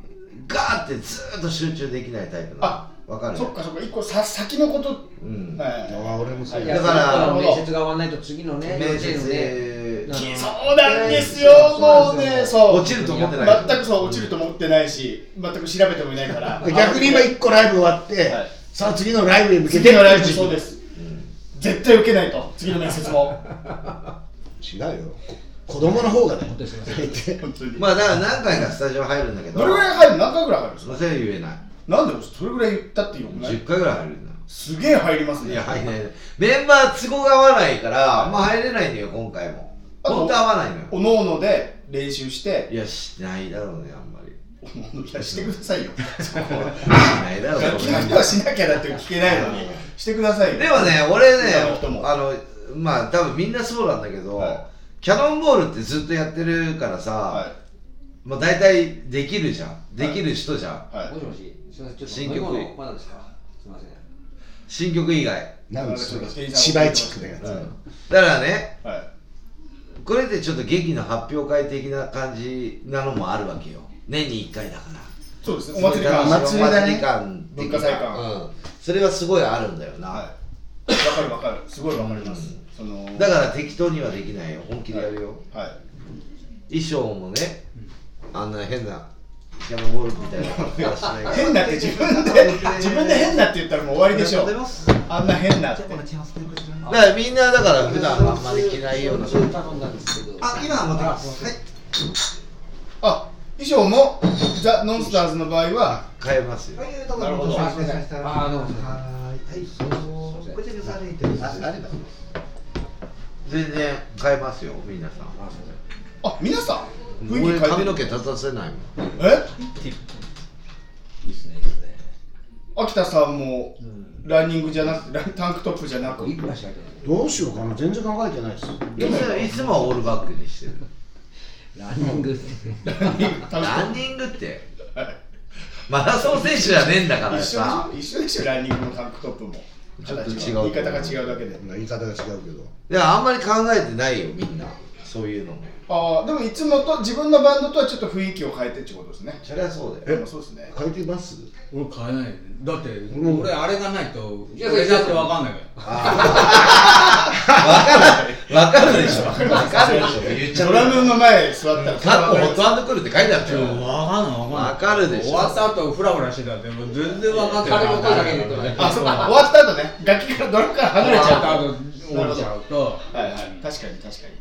ガーってずーっと集中できないタイプなあのわかる。そっかそっか。一個さ先のこと。うん。はい。あ俺もそう。い。やだから面接が終わらないと次のね面接あのそうなんですよ。もうねそう落ちると思ってない。全くそう落ちると思ってないし全く調べてもいないから。で逆に今1個ライブ終わって、はい。さあ次のライブに向けて次のライブそうです。絶対受けないと次の面接も。違うよ。こ子供の方がね。本当にすいません。本当にまあだから何回かスタジオ入るんだけど。どれぐらい入る何回ぐらい入るんですか？それは言えないなんでそれぐらい言ったってよくない？10回ぐらい入るんだ。すげえ入りますね。いや入んない。メンバー都合が合わないからあんま入れないんだよ今回も。本当合わないのよ。おのおので練習して。いやしないだろうねあんまり。おのいやしてくださいよ。そこはしないだろう楽器の人はしなきゃだって聞けないのに。してくださいよ。でもね俺ねあのまあ多分みんなそうなんだけど、はい。キャノンボールってずっとやってるからさ、はまあ大体できるじゃん。できる人じゃん、い。はい。もしもし。すいません。ちょっと新曲。飲み物まだですか？すいません。新曲以外、なんでそれ芝居チックなやつ、だからね。はい。これでちょっと劇の発表会的な感じなのもあるわけよ。年に1回だから。そうですね。お祭り感。おはい祭りだね。祭り感的な文化祭感。うん、それはすごいあるんだよな、わかるわかる。すごいわかります。そのだから適当にはできないよ。本気でやるよ、はい。衣装もねあんな変なキャノンボールみたいなしないから。変なって自分で 自分で変なって言ったらもう終わりでしょ。あんな変なって。だからみんなだから普段あんまり着ないような。頼んだんですけどあ今持ってきます。はい。あ衣装もザ・ノンスターズの場合は変えますよ。なるほど。あどうもはいせん。こちらされてるああれだ全然変えますよ皆さん。あ皆さん？雰囲俺気変えてる髪の毛立たせないもん。え？いいっすねいいっすね秋田さんもランニングじゃなくランタンクトップじゃなく？いくらしか入ってないどうしようかな。全然考えてないです。いついつもはオールバックにしてる。ランニングって。タンクトッランニングって。マラソン選手じゃねえんだから一緒さでしょ？一緒でしょ？ランニングのタンクトップも。ちょっと形違うは言い方が違うだけで言い方が違うけど。いやあんまり考えてないよみんな。そういうのもああでもいつもと自分のバンドとはちょっと雰囲気を変えてってことですね。そりゃそうだよ。でもそうですね。変えてます？俺買えない。だって、ん。俺あれがないといや俺だってわかんないから。わかるわかるでしょわかるでしょ。言っちゃうドラムの前座ったらカッコホットハンドクールって書いてあったよわかん。ないわかんない。わかるでしょ。終わった後フラフラしてたってもう全然わかんない。彼も声かけてとねあそうか。終わった後ね。楽器からドラムから離れちゃう。と終わった後降りちゃうと。はいはい。確かに確かに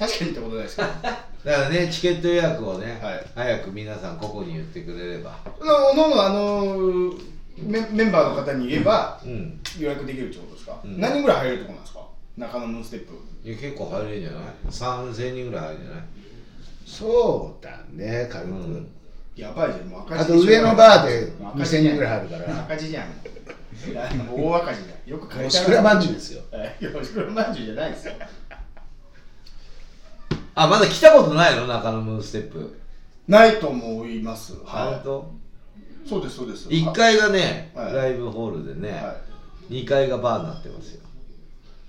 確かにってことないですけど だからねチケット予約をね、はい。早く皆さん個々に言ってくれれば。おのおのあのーメメンバーの方に言えばうん。予約できるってことですか、うん。何人ぐらい入れるとこなんですか。中野ムーンステップ。いや結構入れるんじゃない？3000人ぐらい入るんじゃない？そうだね軽く、うん。やばいじゃんもう赤字あと上のバーで赤字じゃん2000人ぐらい入るから。赤字じゃん。大赤字だよく書いてしくらまんじゅうですよ。え いやおしくらまんじゅうじゃないですよあまだ来たことないの？中野ムーンステップ。ないと思います。は本当？いそうですそうです。1階がね、はい。ライブホールでね、はい。2階がバーになってますよ。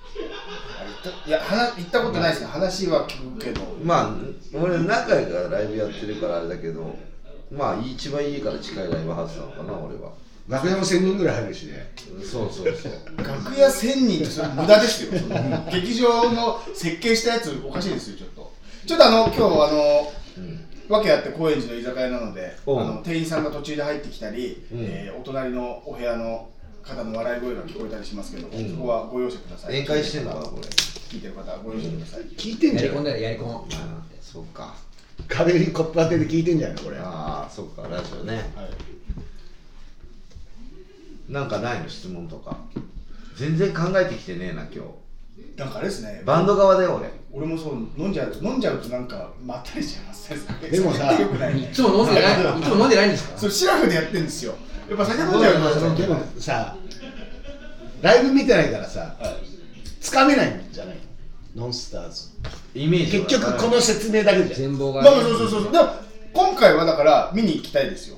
あ行ったいや話行ったことないですね。話は聞くけど。まあ俺何回かライブやってるからあれだけどまあ一番家から近いライブハウスなのかな俺は楽屋も1000人ぐらい入るしね。そうそうそう。楽屋1000人ってそれ無駄ですよ。劇場の設計したやつおかしいですよちょっと。ちょっとあの今日あのうん。訳あって高円寺の居酒屋なのであの店員さんが途中で入ってきたり、うん。えーお隣のお部屋の方の笑い声が聞こえたりしますけど、ん。そこはご容赦ください。宴会してんのかなこれ。聞いてる方はご容赦ください、聞いてんじゃん。やり込んだよやり込ん。あそうか。壁にコップ当てて聞いてんじゃんこれ。ああそうかラジオね。はいなんかないの質問とか。全然考えてきてねえな今なんかあれですね。日バンド側だよ俺。俺もそう飲んじゃうと飲んじゃうとなんかまったりしちゃいますねでもさよくないねいつも飲んでないいつも飲んでないんですか？それシラフでやってんですよ。やっぱ酒飲んじゃうとでもさライブ見てないからさはいつかめないんじゃないの？ノンスターズ。イメージ結局この説明だけじゃん。全貌がまあそうそうそうそう。でも今回はだから見に行きたいですよ。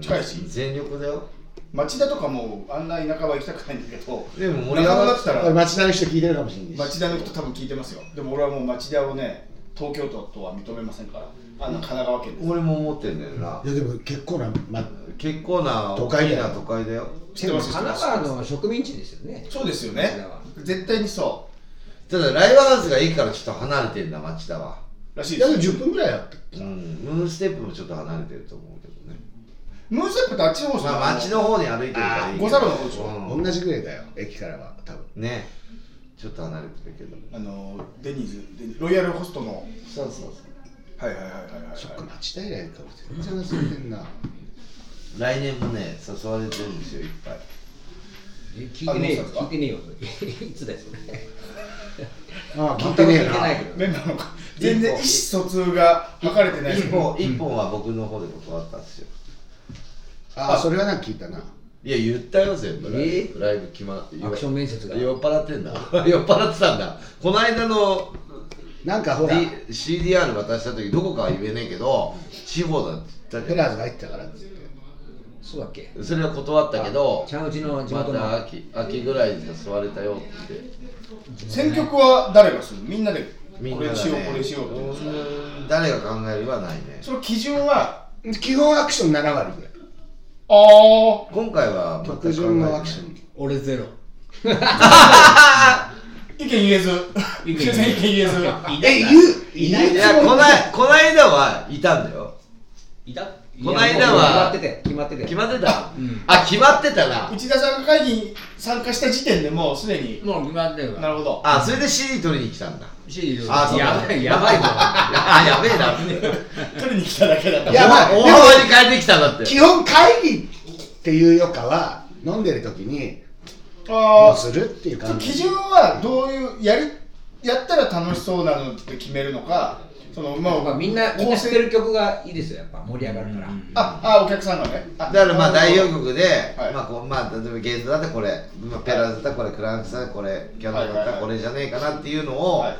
近いし。全力だよ町田とかもあんな田舎は行きたくないんだけどでも盛り上がっ中野だったたこれら町田の人聞いてるかもしれないし。町田の人多分聞いてますよ。でも俺はもう町田をね東京都とは認めませんからあんな神奈川県です。俺も思ってんだよな。いやでも結構な、ま、結構な都会だ都会だよ。知ってます神奈川の植民地ですよね。そうですよね。絶対にそただライブハウスがいいからちょっと離れてんだ町田は。うらしいです。よ10分ぐらいあった。うん。ムーンステップもちょっと離れてると思うムーンステップってあっちの方ですよまあ町の方に歩いてるからいいけど。あ五差路の方でしょ？うん。同じぐらいだよ駅からは多分。ね。ちょっと離れてるけどあのデニーズデニロイヤルホストの。そうそうそう。はいはいはいはいはい。そっか町田以来か。全然忘れてんな。来年もね誘われてるんですよいっぱい。え聞いてねえよ。あどうしたんですか？聞いてねえよ。いつだよそれ。ああ聞いてねえ聞いてなメンバーの全然意思疎通が図れてない。です一本一本は僕の方で断ったんですよああそれはなんか聞いたな。いや言ったよ全部ライブ,、え？ーライブ決まアクション面接が？酔っ払ってんだ。酔っ払ってたんだ。この間のなんかほら D CDR 渡した時どこかは言えねえけど地方だって言ったペラーズが入ってたからって。そうだっけ？んそれは断ったけどちゃんうちの地ま元の。た秋秋ぐらいで誘われたよって。選曲は誰がする？みんなで。みんなが、ね、これしようこれしようって。誰が考えるはないね。その基準は？基本アクション7割ぐらいあ今回は全く考えてない。曲順のアクション俺ゼロあ意見言えず。意見言えず。え言ういない。いやこないこの間はいたんだよ。いた？この間は決まってて決まってて。決まってた、うん。あ決まってたな。内田さんが会議に参加した時点でもうすでに。もう決まってるなるほど。あそれで CD 取りに来たんだしあやばいやばいぞ。あやべえな。取りに来ただけだった。いやまあ大幅に変えてきたんだって。基本会議っていうよかは飲んでる時にどあうするっていうあ感じ。基準はどういうやりやったら楽しそうなのって決めるのかそのまあみんなみんな知ってる曲がいいですよやっぱ盛り上がるから、ああお客さんがね。だだからまあ代表曲で、はい。まあこうまあ例えばゲンドだったらこれ、まあ、ペラーズだったらこれクランクさんこれキャノンだったらこれじゃねえかなっていうのを、はい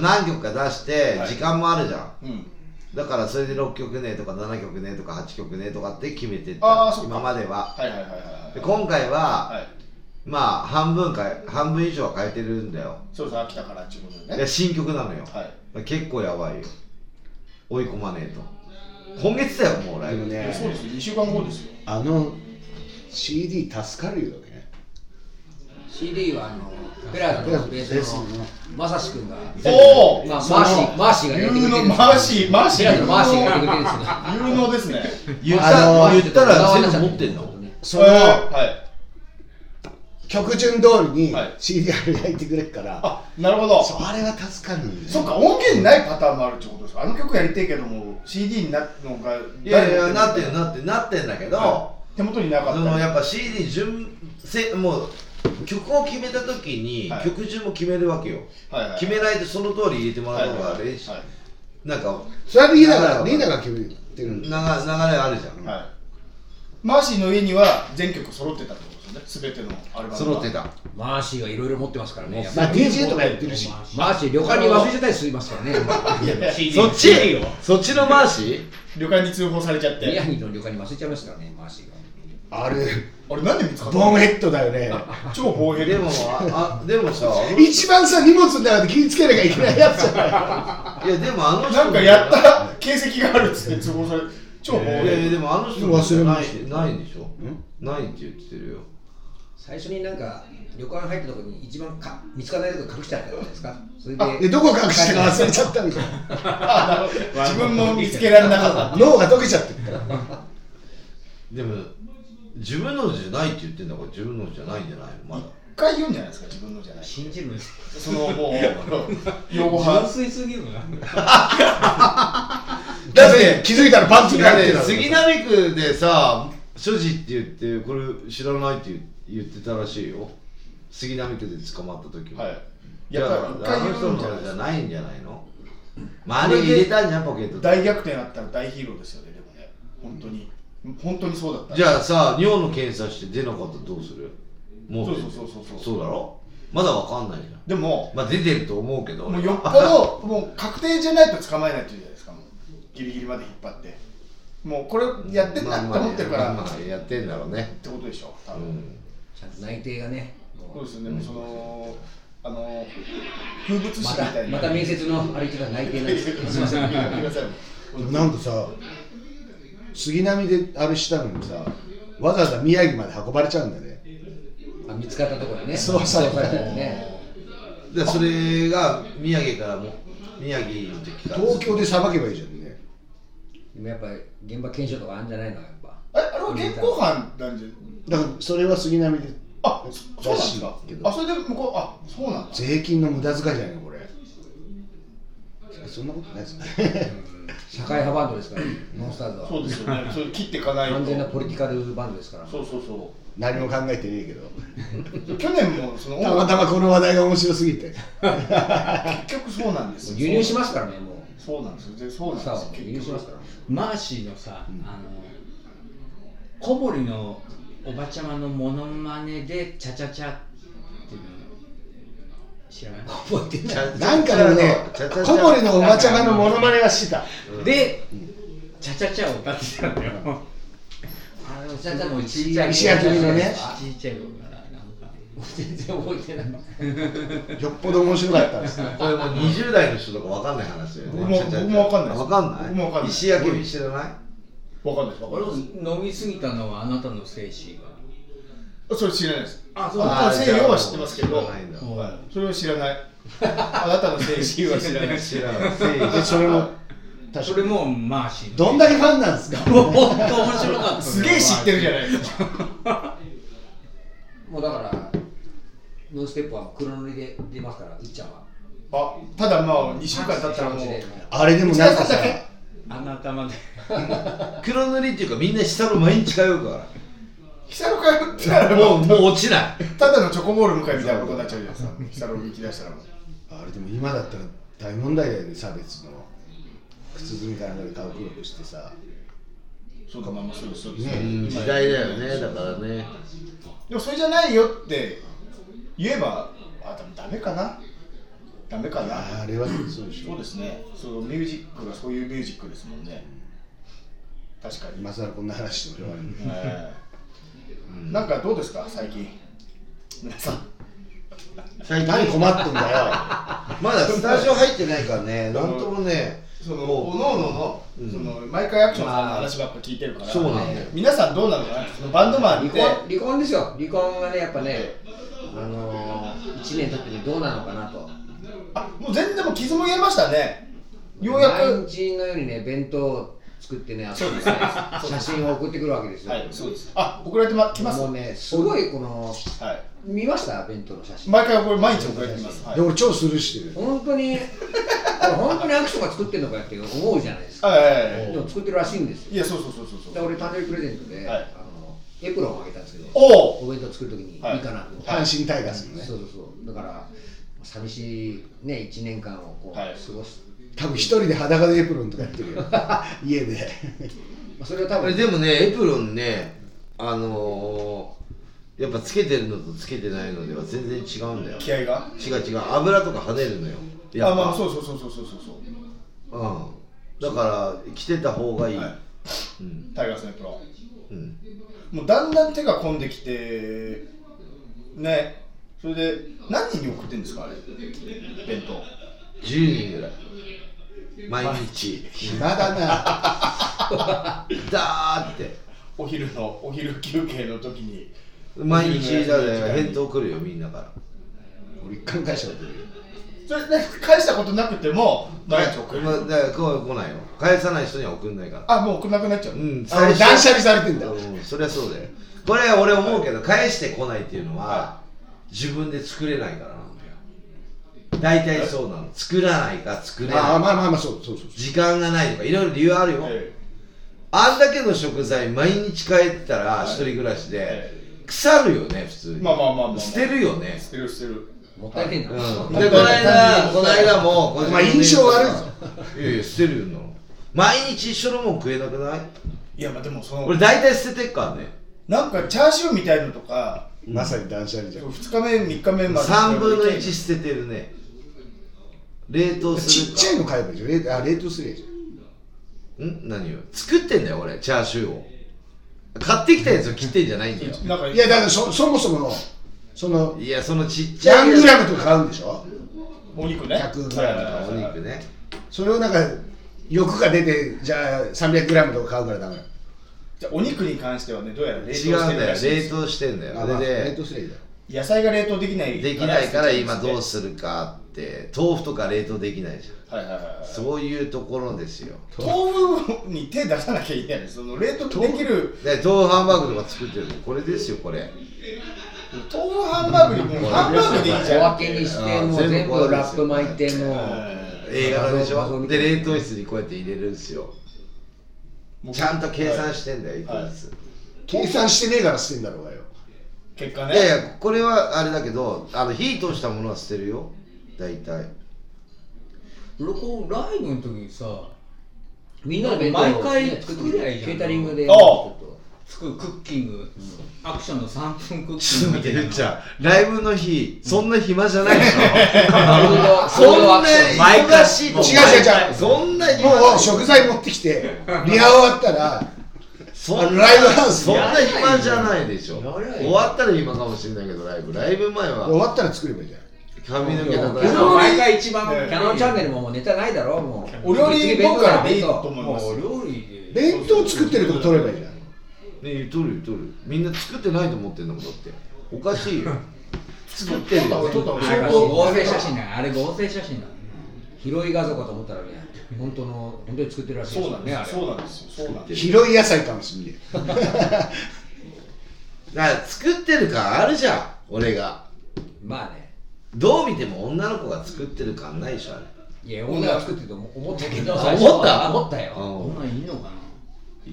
何曲か出してはい。時間もあるじゃん、うん。だからそれで6曲ねとか7曲ねとか8曲ねとかって決めてった。今までは。はいはいはいはいはい。で今回は、はい。まあ半分か半分以上は変えてるんだよ。そうそう秋田からっていうことでね。いや新曲なのよ、はい。結構やばいよ。追い込まねえと。今月だよもうライブねそうですよ。2週間後ですよ。あの CD 助かるよね。CD はあのペラーズのベースのまさし君がおおまあマーシーマーシーがやってくれてる有のマーシーマーシー。ペラーズのマーシーがやってくれてるんですよ。有能ですね。言った、あのー言ったら全部持ってんの？そのえーはい。曲順通りにはい。CDR 焼いてくれっから、あなるほど。そうあれは助かるんそっか音源ないパターンもあるってことですか？あの曲やりたいけども CD になるのがいやいやなってるるなってるなってんだけど、は手元になかった。そのやっぱ CD 順せもう曲を決めた時にはい。曲順も決めるわけよ、はいはい決めないとその通り入れてもらうのがはいはい練習、はい。なんかそれはリーダーはいがリーダーが決めるてるん流れだあるじゃん、はい。マーシーの家には全曲揃ってたってことですよね？全てのアルバムが。揃ってた。マーシーがいろいろ持ってますからね。まあ DJ とかやってるし。マーシー。旅館に忘れてたりしますからね。そっちそっちのマーシー？旅館に通報されちゃって。宮城の旅館に忘れちゃいましたからねマーシーが。あれあれなんで見つかったボンのヘッドだよね。超防衛でもああでもさ一番さ荷物の中で気ぃつけなきゃいけないやつじゃない。いやでもあの人。なんかやった。形跡があるっつって通報され超防いやいや衛でもあの人忘れまないないんでしょ？ないって言ってるよ。最初になんか旅館入ったところに一番か見つからないとこ隠しちゃったんじゃないですか。それででどこ隠したか忘れちゃったみたいな自分も見つけられなかった。脳が溶けちゃってるでも自分のじゃないって言ってんだから自分のじゃないんじゃないの？まだ。一回言うんじゃないですか？自分のじゃない信じる。んですそのもう 用語純派粋すぎるな。だって気づいたらパンツにだってた杉並区でさ所持って言ってこれ知らないって言ってたらしいよ。杉並区で捕まった時も。はい。だやあの一回言うん人のじじゃないんじゃないの？まああれ入れたんじゃんポケットで。大逆転あったら大ヒーローですよねでもね。本当に本当にそうだった。じゃあさ尿の検査して出なかったらどうする？もそうそうそうそうそう。そうだろ？まだわかんないじゃん。でもまあ出てると思うけど。もうよっぽどもう確定じゃないと捕まえないっていうじゃないですか。もうギリギリまで引っ張って。もうこれやってんだって思ってるから、まあまあまあやってんだろうね。ってことでしょ多分、うん。ちゃんと内定がね。そうですよね、もうそのあの風物詩まみたいな。たまた面接のあれ言ってた内定なんです。けど すいません。なんかさ杉並であれしたのにさわざわざ宮城まで運ばれちゃうんだね。あ見つかったところでね。そうされたれたね。でそれが宮城からも宮城の時から。東京でさばけばいいじゃんね。でもやっぱり現場検証とかあるんじゃないのやっぱ。えあれは現行犯なんじゃだからそれは杉並であそうなんですかあそれで向こうあそうなんだ。税金の無駄遣いじゃないのこれ。そんなことないですね 社会派バンドですからノンスターズは。そうですよね。それ切っていかないと。完全なポリティカルバンドですから。そうそうそ何も考えてねえけど。う去年もそのたまたまこの話題が面白すぎて。結局そうなんですよ。輸入しますからねもそうなんですよ。でそうなんですよ。輸入しますから。マーシーのさ、あの小堀のおばちゃまのモノマネでチャチャチャっ知らない。覚えてないなんかでもね小堀のおばちゃまのモノマネはしてた。で、チャチャチャを歌ってたんだよ。あのちゃんちゃんもちっちゃい石焼きのね。ちっちゃい頃からなんか。全然覚えてない。よっぽど面白かったですねこれもう20代の人とかわかんない話だよね。僕も僕もわかんないです。わかんない？僕もわかんない。石焼き知らない？わかんないです。わかんないです。飲みすぎたのはあなたの精子がそれ知らないですああなたの西洋は知ってますけど。知らないんだ。うん。はいそれは知らない。あなたの 精神は知らない。知らない。でそれもそれもマーシどんだけファンなんですか？本当面白かった。すげえ知ってるじゃないですか。もうだからノンステップは黒塗りで出ますからうっちゃんは。あただまあ2週間経ったらもう。あれでもなんかさ。あなたまで。黒塗りっていうかみんな下の毎日通うか久野会打ったららもうもう落ちない。ただのチョコボール向かいみたいなことになっちゃうじゃないですか久野行き出したらもう。あれでも今だったら大問題だよね差別の靴積みかなんかで顔黒くしてさ。そうかまあまあそうですそうです、ねうん時代だよねだからね。でもそれじゃないよって言えばあでもダメかな？ダメかな？あれはそうでしょ。そうですね。そのミュージックがそういうミュージックですもんね。確かに、今更こんな話してもしょうがないええなんかどうですか？最近。皆さん。最近何困ってんだよ。まだスタジオ入ってないからね。なんともねそのおのおのの、うん。その毎回アクションさんの話ばっか聞いてるから、そうなんだよ。皆さんどうなの？かなそのバンドマンって。離婚離婚ですよ離婚がねやっぱねあのー、1年経ってねどうなのかなと。あもう全然もう傷も癒えましたね。ようやく。毎日のようにね弁当を作ってねそうです。ね写真を送ってくるわけですよ、はいそうです。あ送られてまきます？もうねすごいこのはい。見ました？弁当の写真。毎回これ毎日送られてきます、はい。で俺超スルーしてる。本当にこれ本当にアクションが作ってんのかって思うじゃないですか。はいはいはいでも作ってるらしいんですよ。いやそうそうそうそう。そうで俺誕生日プレゼントで、はい。あのエプロンをあげたんですけどおおお弁当作るときにい。いはいかなと。阪神タイガースのね。そうそうそう。だから寂しいね1年間をこう、はい。過ごし多分一人で裸でエプロンとかやってるよ。家で。それは多分。でもねエプロンねあのー、やっぱつけてるのとつけてないのでは全然違うんだよ。気合が？違う違う。油とか跳ねるのよ。あまあそうそうそうそうそうそうう。ん。だから着てた方がいい、はい。うん。タイガースのエプロうん。ンもうだんだん手が込んできてね。それで何人に送ってんですかあれ？弁当。10人ぐらい毎日。暇だな。ダーって。お昼のお昼休憩の時に。毎日だね返答来るよみんなから。俺一回も返したことないそれね返したことなくても毎日送る。まあ、だから来来ないよ。返さない人には送んないから。あもう送らなくなっちゃう、うん。あ俺断捨離されてんだ。うん。そりゃそうだよ。これ俺思うけど返してこないっていうのは自分で作れないからな大体そうなの。作らないか作れない。ああまあまあまあそうそうそう。時間がないとかいろいろ理由あるよ、えあんだけの食材毎日帰ったらい。一人暮らしでえ腐るよね普通に。まあまあまあまあまあ。捨てるよね。捨てる捨てる。もったいねえな、うん。でこの間この間もお前印象悪いぞ。いやいや捨てるよな毎日一緒のもん食えなくない？いやまあでもその俺大体捨ててっからね。なんかチャーシューみたいのとかまさに断捨離じゃん。2日目3日目まで。3分の1捨ててるね冷凍するか。ちっちゃいの買えばいいじゃん。冷あ冷凍すりゃいいじん。何を？作ってんだよ俺。チャーシューを。買ってきたやつを切ってんじゃないんだよ。なんかゃんいやだからそそもそものそのいやそのちっちゃい何グラムとか買うんでしょ？お肉ね。100グラムとか。お肉ね。それをなんか欲が出てじゃあ300グラムとか買うからダメじゃあお肉に関してはねどうやら冷凍して違うんだよるらしいです冷凍してんだよ。あ、まあ、それ冷で凍すりゃいいだろ。野菜が冷凍できないできないから今どうすするかって豆腐とか冷凍できないじゃん。はいはいはいはい。そういうところですよ。豆腐に手出さなきゃいけない。その冷凍できる。で豆腐ハンバーグとか作ってるのこれですよこれ。豆腐ハンバーグにもうハンバーグでいいじ小ゃん。分けにしてもう全全部部ラップ巻い。てもうえ A 型でしょで冷凍室にこうやって入れるんですよ。ーちゃんと計算してんだよ一個ず。つ計算してねえから捨てんだろうがよ。結果ね。いやいやこれはあれだけどあの火通したものは捨てるよ大体。俺こうライブの時にさみんなで毎回ね作りゃいいじゃん。ケータリングで作るクッキング、アクションの3分クッキちょっと待ってングみたいなるっちゃんライブの日そんな暇じゃないでしょ？そそんな忙しい。と違う違う違う。そんな暇。もう食材持ってきてリハ終わったらそんあのライブハウスそんな暇じゃないでしょ。終わったら暇かもしれないけどライブ。ライブ前終はわったら作ればいいじゃん髪の毛いや叩いて毎回一番ね。キャノンチャンネルももうネタないだろもう。お料理次弁当僕からでいい弁当と思いますもう料理で弁当作ってるとこ取ればいいじゃんね取るよ取る。みんな作ってないと思ってんだもんだって。おかしいよ。作ってるよ。撮った方があれ相当合成写真だあれ合成写真だ。広い画像かと思ったらね本当の本当に作ってるらしいそうなんですよ。ねあれそうなんですよ。そうなんですよ。広い野菜かもしんね だから作ってる感あるじゃん俺が。まあねどう見ても女の子が作ってる感ないでしょあれ。いや女が作ってると思思ったけど。思った？思ったよ。こんなんいいのか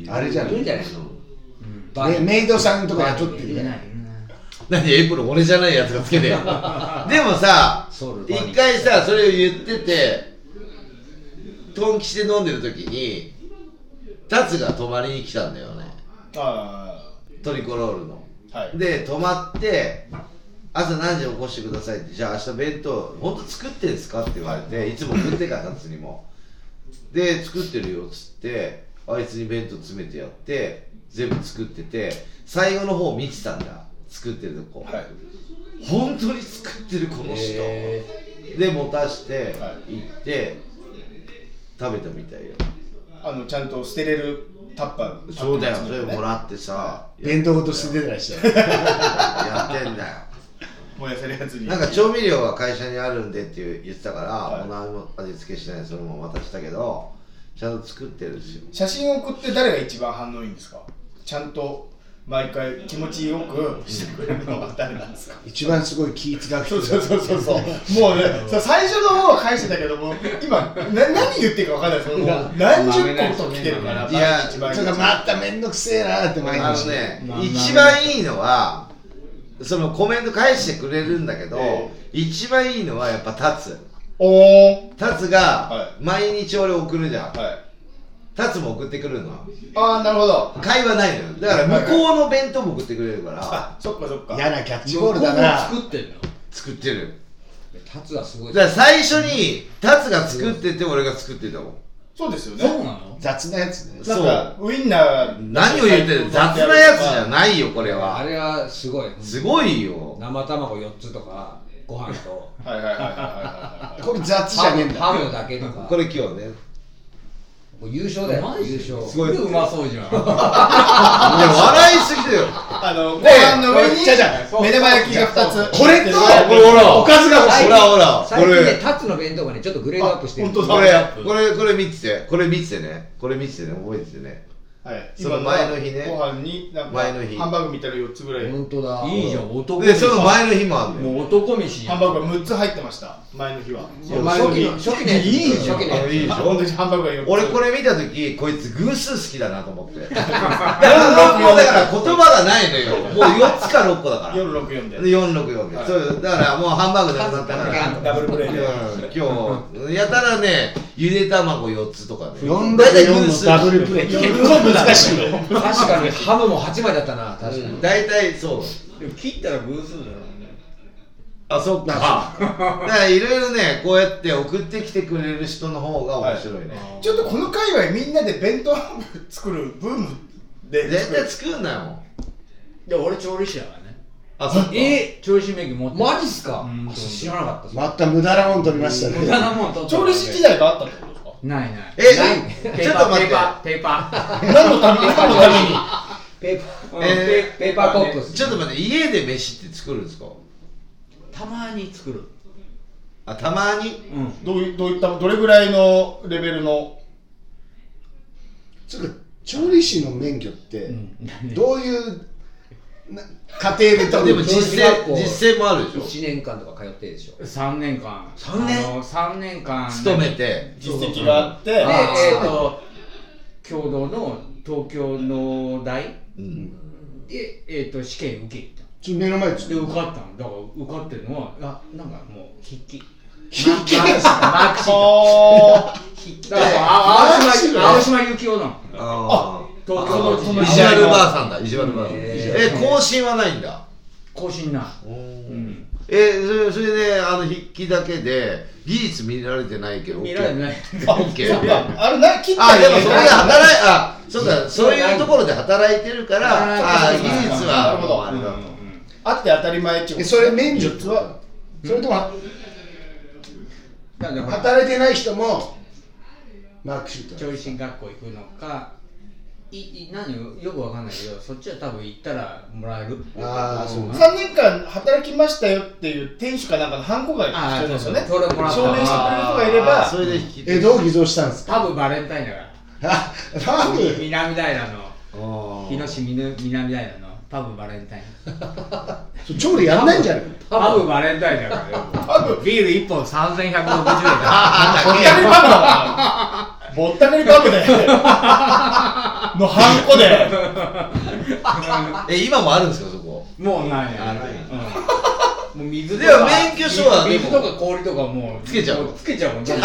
な？あれじゃんい？るんじゃない？うん。メメイドさんとか雇ってるいじゃんない。何エプロン俺じゃないやつがつけて でもさ一回さそれを言っててトンキして飲んでる時にタツが泊まりに来たんだよね。あトリコロールの。あはい。で泊まって朝何時に起こしてくださいって。じゃあ明日弁当本当作ってんすか？って言われていつも食ってからタツにも。で作ってるよっつってあいつに弁当詰めてやって全部作ってて最後の方見てたんだ。作ってるとこ、はい。本当に作ってるこの人、へで持たしては行って食べたみたいよ。あのちゃんと捨てれるタッパー。そうだよ。それもららってさや弁当ごと捨ててらっし。ゃ るやってんだよ燃やせるやつに。なんか調味料は会社にあるんでって言ってたから、はい。もう何も味付けしないでそのまま渡したけどちゃんと作ってるんですよ写真を送って誰が一番反応いいんですか？ちゃんと毎回気持ちよくしてくれるのが誰なんですか？一番すごい気使う人そうそうそうそうそう。もうね最初の方は返してたけども今な何言ってるか分かんないですよ。もう何十個と来てるからいや毎日毎日。それがまためんどくせえなって毎日ねまあ一番いいのはそのコメント返してくれるんだけど、え一番いいのはやっぱ立つおおタツがは毎日俺送るじゃん。はい。タツも送ってくるの。ああなるほど。会話ないのよ。だから向こうの弁当も送ってくれるからあそっかそっか。嫌なキャッチボールだな。向こうも作ってんの。作ってる。タツはすごい。だから最初にタツが作ってて俺が作ってたもんそうですよね。そうなの？雑なやつね。なんかウインナー何を言ってる雑なやつじゃないよこれあはれはすごい。すごいよ。生卵4つとかご飯と。はいはいはいはいはいはい。これ雑じゃねえんだ。ハムだけとか。これ今日ねもう優勝だよマジ優勝。すごい。うまそうじゃん。いや笑いすぎだよ。あのご飯の上にじゃじゃ目玉焼きが2つ。これとこれほらおかずが欲しい。ほらほら最近ねこれ。タツの弁当がねちょっとグレードアップしてる。あ本当だ。これこれこれ見てて。これ見ててね。これ見ててね。覚えててね。はい。その前の日ね。ご飯になんか前の日。ハンバーグみたいな4つぐらい。本当だ。いいじゃん男でその前の日もあるのよ。もう男飯ハンバーグが6つ入ってました前の日は。初期の初期のやつ。いいじゃん初期のやつ。いいでしょ同じハンバーグが4つ俺これ見た時こいつ偶数好きだなと思って。だからもうだから言葉がないのよ。もう4つか6個だから。464で。で。464で、そうだからもうハンバーグなくなったからダブルプレイで。うん今日やたらねゆで卵4つとかね。4大体64の偶数ダブルプレイ。結構難しい。よ。確かに。ハムも8枚だったな確かに。大体そう。でも切ったら偶数だろあそっか。だからいろいろねこうやって送ってきてくれる人の方が面白いね、ちょっとこの界隈みんなで弁当作るブームで。絶対作んなよ。で俺調理師だからね。あそっか。え調理師免許持ってる。マジっすか？うん。知らなかったまた無駄なもん取りました無駄ねなもん取って調理師時代があったってことですか？ないない。えない。ちょっと待って。ペーパーペーパー。何のために？何のために？ペーパーえーペーパーコップちょっと待って家で飯って作るんですか？たまに作る。あたまに？うん。どういどういったどれぐらいのレベルの？つうか調理師の免許ってん。どういうな家庭で多でも分実践実践もあるでしょ。1年間とか通ってでしょ。3年間。三年？あの3年間。勤めて。実績があって。で、えっ、と、共同の東京の大？うん。で、えっ、と、試験受け目の前でた。で、受かったの。だから、受かってるのは、あ、なんかもう、筆記。筆記？マークシート。筆記だから、あ青島、青島由紀夫なの。あ東京のその意地悪ばあさんだ意地悪ばあさんへえ更新はないんだ更新ない。えそれそれであの筆記だけで技術見られてないけど見られてない。あオッケーそっかあれな切ったあでもそこでり働いあそうだそういうところで働いてるからあ技術はなるほどあれだとあって当たり前っちゅうえそれ免除ってはそれとも？働いてない人もマークシート調理師学校行くのか、いい何よよくわかんないけど、そっちは多分行ったらもらえる。ああそう3年間働きましたよっていう店主かなんかのハンコが必要ですよね。それもらった。証明してくれる人がいれあばそれで引きえどう偽造したんですか？多分バレンタインだから。あ多分南平の。あ日野市南南平のパブバレンタイン。そ調理やんないんじゃないパブバレンタインだからよ。パブ。ビール1本3160円だ ぼったくりパブだなぼったくりパブでのハンコでえ今もあるんですかそこ？もうないねあないうん。もう水とでもか免許証は水とか氷とかもう。つけちゃうもつけちゃうもん。会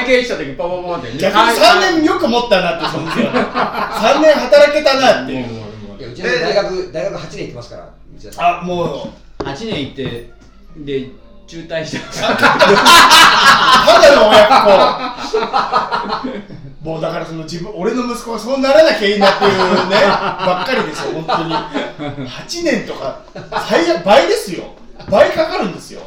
会計した時ポポポンって。逆に3年よく持ったなってその時は3年働けたなっていううちの大学大学8年行ってますから内田さん。あもう8年行ってで中退したた だの親子もうだからその自分俺の息子がそうならなきゃいいなっていうねばっかりですよ本当に。8年とか最悪倍ですよ。倍かかるんですよ。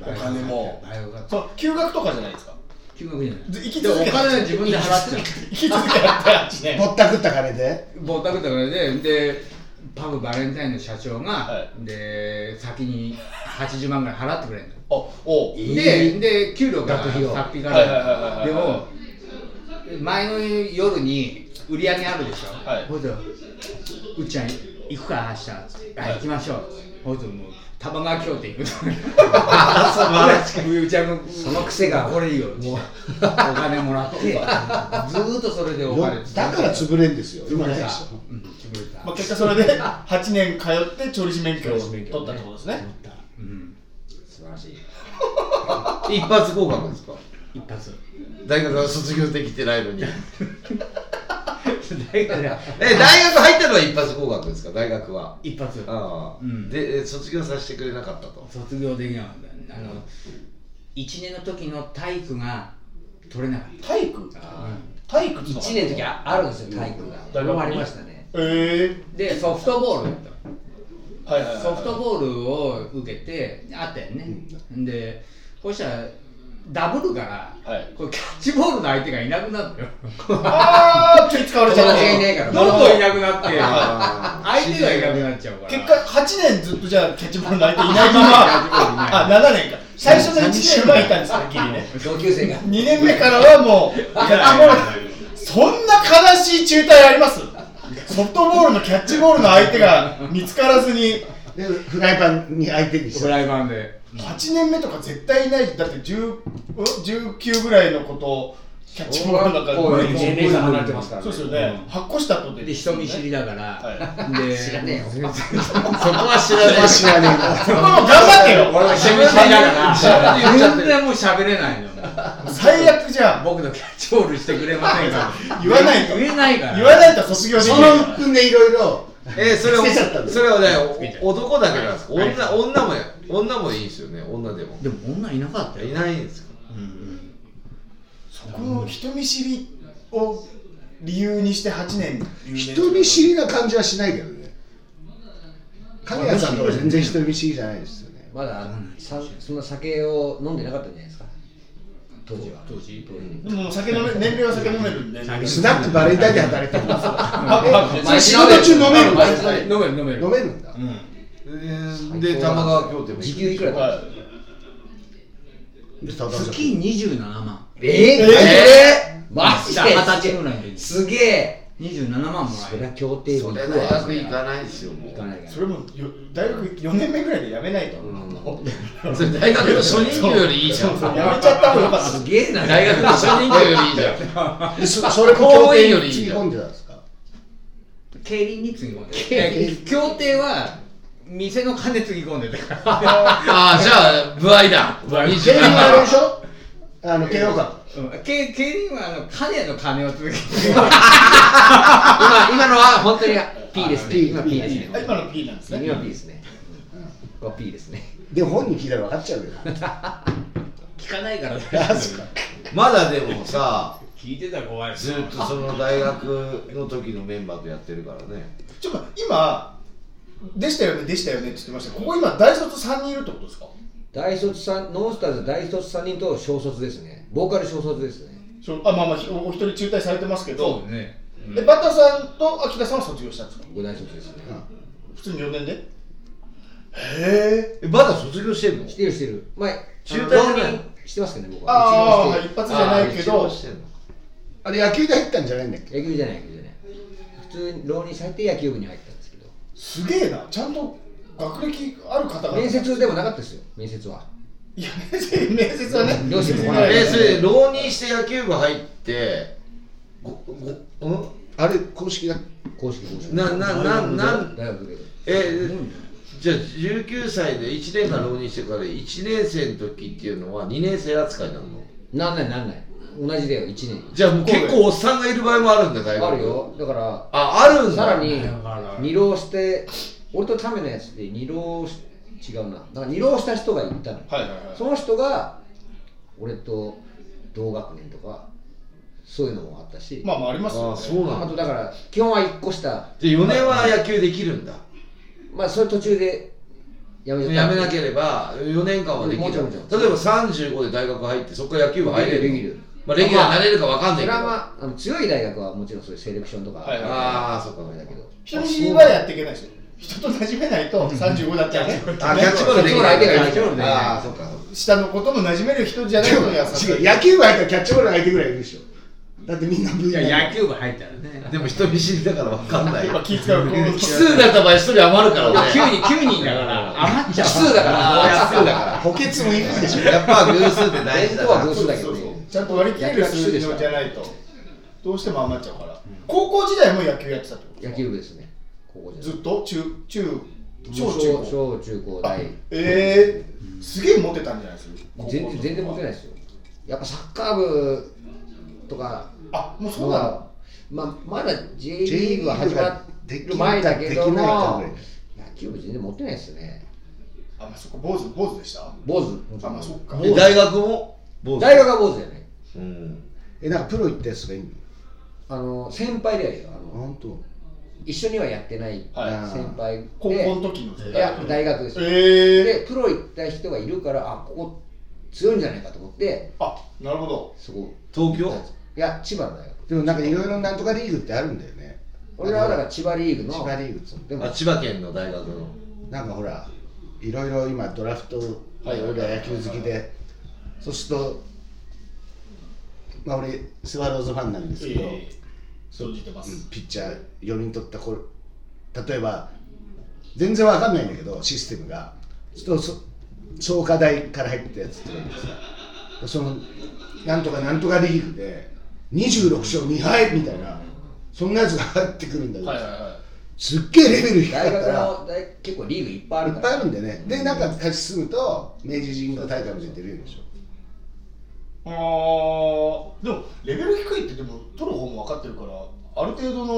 お金も。そう休学とかじゃないですか休学じゃないず生きでもお続けた金は自分で払っちゃう生き続けたって8年 ぼったくった金で。ぼったくったからで。でパブバレンタインの社長が、はで先に80万ぐらい払ってくれるの。おお。でで給料が学費を。さっぴかはいはいはいはいはい。らでも前の夜に売り上げあるでしょ、はい。ほいでうっちゃん行くか明日。あ行きましょう。ほいでもう玉川京店行く。の うちゃんのその癖がこれいいよ。もう。お金もらってずーっとそれでお金。だから潰れんですよ。今ないでしょうん潰れた。まあ、結果それで8年通って調理師免許を取ったってことですね。うん。素晴らしい。一発合格ですか？一発。大学は卒業できてないのに大学で え大学入ったのは一発合格ですか？大学は。一発。ああ、うん。でえ卒業させてくれなかったと？卒業できなかったあの1年の時の体育が取れなかっ体育？た、体育っつうの1年の時ああるんですよ体育が。大学に？俺もありましたね。えでソフトボールやったえはいはいはいソフトボールを受けてあったよね、でこうしたらダブルから、はい。これキャッチボールの相手がいなくなったよ。ああ気使われちゃった友達がいないから。どんどんいなくなって相手がいなくなっちゃうから。結果8年ずっとじゃあキャッチボールの相手いないまま。あ7年か。最初の1年はいたんですねギリね。同級生が。2年目からはもうキャッチボールそんな悲しい中退あります？ソフトボールのキャッチボールの相手が見つからずに。でフライパンに相手にしてフライパンで8年目とか絶対いないだって10うん19ぐらいのことをキャッチボールの中で。こういう年齢差離れてますからそうですよね。8個下とで。で人見知りだから、はで知らねえよ。そこは知らない知らねえ。なそこも頑張ってよ。俺は人見知りだから。全然もう喋れないの。最悪じゃん。僕のキャッチボールしてくれませんか言わないと。言えないから。言わないと卒業できそないの鬱憤でいろいろえー、それ捨てちゃったんだ。それはねお男だけなんです。かはい。女女も女もいいですよね女でも。でも女いなかったよ。いないんですかそこの人見知りを理由にして8年人見知りな感じはしないけどね。神谷さんとか全然人見知りじゃない。ですよね。まださそんな酒を飲んでなかったんじゃないですか当時は。当時？でも酒飲め年齢は酒飲めるんで。酒 スナックバレンタインで働いてたんです仕事中飲める飲める飲める。飲めるんだ。で玉川京店も時給いくらだ月27万。えー、えー、マジじゃあ二十歳ぐらい。すげえ27万もらそりゃえる協定部それ行くわ。大学行かないですよもう。行かないから。それもよ大学4年目ぐらいで辞めないと、それ大学の初任給よりいいじゃん。辞めちゃった方が。よかったすげえな大学の初任給よりいいじゃん。で そそれも協定に。つぎ込んでたんですか競輪につぎ込んでる協定は店の金つぎ込んでたから。ああじゃあ歩合だ。競輪はあれでしょ？あの慶応かうん。競競輪はあの金の金を続けて 今今のは本当に P ですね。P 今 P ですね。あ今の P なんですね。今 P ですね。これ P ですね。で本人聞いたら分かっちゃうよ。聞かないから まだでもさ聞いてたら怖いよずっとその大学の時のメンバーとやってるからね。ちょっと今でしたよねでしたよねって言ってました。けどここ今大卒3人いるってことですか？大卒さんノンスターズ大卒3人と小卒ですね。ボーカル小卒ですね。そうあまあまあひおお一人中退されてますけそどうねえバッタさんと秋田さんは卒業したんですか？僕大卒ですね。普通に4年で？へええまだ卒業してんの？してるしてる。前中退してますけどね僕ああは一一発じゃないけど。あー一応してんのあれ野球で入ったんじゃないんだっけ？野球じゃない野球じゃない。普通に浪人されて野球部に入ったんですけど。すげえな。ちゃんと学歴ある方が面接でもなかったですよ面接は。いや面接面接はね。両親もえそれ浪人して野球部入ってごごん？あれ？公式だ。公式公式。ななななん？大学でえじゃあ19歳で1年間浪人してから1年生の時っていうのは2年生扱いなの？なんないなんない。同じだよ1年。じゃあもう結構おっさんがいる場合もあるんだ大学あるよ。だからああるんだ。さらに二浪して俺とタメのやつで二浪し違うな。だから二浪した人がいたの。はいはいはい。その人が俺と同学年とかそういうのもあったし、まあまあありますよ、ね、あそうなんだ。あとだから基本は1個下。で4年は野球できるんだ。まあそれ途中でやめやめなければ4年間はできる。もちろんもちろん。例えば35で大学入ってそこから野球部入れるできるまあ、レギュラーになれるかわかんないけど、それはまああの強い大学はもちろんそういうセレクションとか。はいはいああそっかあれだけど人見知りはやっていけないですよ人と馴染めないと35だったらね。あキャッチボールできキャッチボール相手がいないキャッチボールできないああそっか。下のことも馴染める人じゃないと優しい。違う野球部入ったらキャッチボール相手ぐらいいるでしょ。だってみんな部い員や野球部入ったらね。でも人見知りだからわかんない。気使う奇数だった場合1人余るからね9人9人だから余っちゃう。奇数だから。奇数だから補欠もいるでしょ。やっぱ偶数って大事だな弁当は偶数だけどね。ちゃんと割り切れる数字のじゃないと。どうしても余っちゃうから。高校時代も野球やってたってこ野球部ですねずっと？中中小中高？小中高あ大。えー、すげえモテたんじゃないですか？全然全然モテないですよ。やっぱサッカー部とか。あもうそうなの？はまあ、まだ J リーグは始まできる前だけども野球部全然持ってないですよね。あまあそこ坊主坊主でした？坊主。あまあそっか。え大学も？坊主。大学は坊主じゃない。うん。えなんかプロ行ったやつがいいのあの先輩ではいいよあの。本当一緒にはやってないはい。先輩で、高校の時のいや大学です、えー、でプロ行った人がいるからあここ強いんじゃないかと思って。あなるほど。そこ東京？いや千葉の大学。でもなんかいろいろなんとかリーグってあるんだよね。俺はだから千葉リーグの。千葉リーグ。でもあ千葉県の大学の。なんかほらいろいろ今ドラフトはい。俺ら野球好きで。そうするとまあ俺スワローズファンなんですけど、えー生じてます、うんピッチャー4人取ったこれ例えば全然わかんないんだけどシステムが。そうするとそ創価大から入ったやつとかいてさそのなんとかなんとかリーグで26勝2敗みたいなそんなやつが入ってくるんだけど、はいはいはい。すっげえレベル低か大学ったら結構リーグいっぱいあるから。いっぱいあるんでね。でなんか勝ち進むと明治神宮大会も出てるでしょあー。でもレベル低いってでも取る方も分かってるからある程度の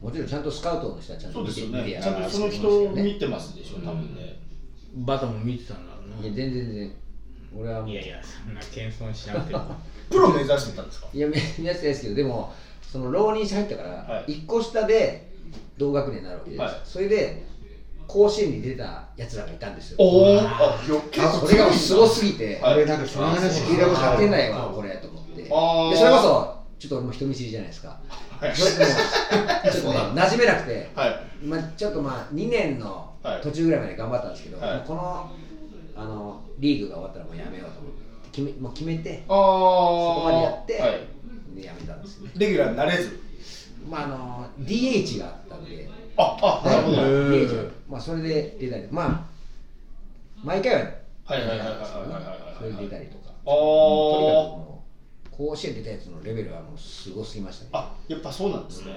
もちろんちゃんとスカウトの人はちゃんと見てそうですよね。ちゃんとその人を見てますでしょ多分ね、バタも見てたんだろういや全然全然。俺はもう。ないやいやそんな謙遜しなくても。プロ目指してたんですか？いや、目指してないですけど、でも、その浪人して入ったから、はい。一個下で同学年になるわけです、はい。それで甲子園に出たやつらがいたんですよ。おおそれがすごすぎて、はい。俺なんかその話聞いたことあ勝るてないわ、これと思って。でそれこそ、ちょっと俺も人見知りじゃないですか。はい。ちょっとね、馴染めなくて、はい。まあ、ちょっとまあ、2年のはい。途中ぐらいまで頑張ったんですけど、このあのリーグが終わったらもうやめようと思って、決めもう決めて、ああそこまでやって、はい、でやめたんですよね。レギュラーになれず。まああの DH があったんで、ああなるほど。まあそれで出たり、まあ毎回ははいはいはいはいはいはいそれで出たりとか、あとにかくーもう甲子園出たやつのレベルはもうすごすぎましたね。あやっぱそうなんですね、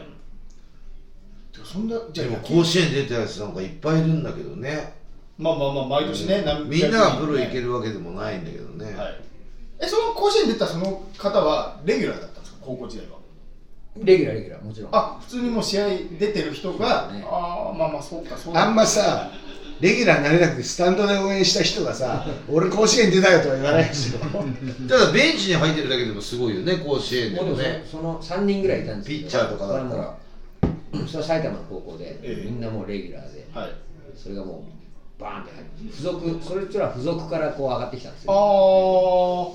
てかそんなじゃでもあ甲子園出たやつなんかいっぱいいるんだけどね。まあまあまあ毎年ね、何みんながプロ行ける、るわけでもないんだけどね、はい、えその甲子園出たその方はレギュラーだったんですか？高校時代はレギュラーレギュラーもちろん。あ普通にもう試合出てる人が、ね。ああまあまあそうかそうか。あんまさレギュラーになれなくてスタンドで応援した人がさ 俺甲子園出たよとは言わないですよ。ただベンチに入ってるだけでもすごいよね甲子園でもね。その3人ぐらいいたんですけど、ピッチャーとかだったら。それはもうそれは埼玉の高校で、ええ。みんなもうレギュラーで、はい。それがもうバーンって入って、付属、それつら付属からこう上がってきたんですあよ。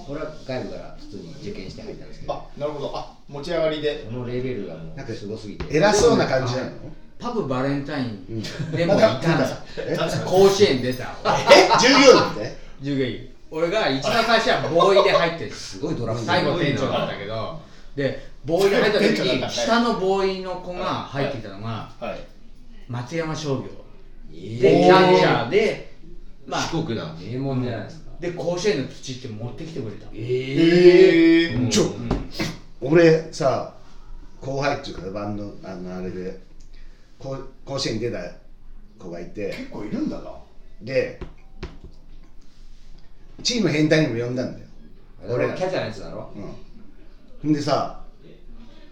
ー俺は外部から普通に受験して入ったんですけど、あなるほど。あ持ち上がりで。そのレベルがもなんかうすごすぎて。偉そうな感じなのパブバレンタインうんでもいたんだ。え甲子園出たえ従業員って従業。員俺が一番最初はボーイで入ってる。すごいドラフト。最後店長だったけど。でボーイで入った時に下のボーイの子が入ってきたのがはい。松山商業。えでキャッチャーでまあ。四国だ。名門じゃないですか。で甲子園の土って持ってきてくれた。えええちょ俺さ後輩っていうかバンドあのあれでこう甲子園に出た子がいて。結構いるんだな。でチーム変態にも呼んだんだよ。俺キャッチャーのやつだろ？うん。んでさ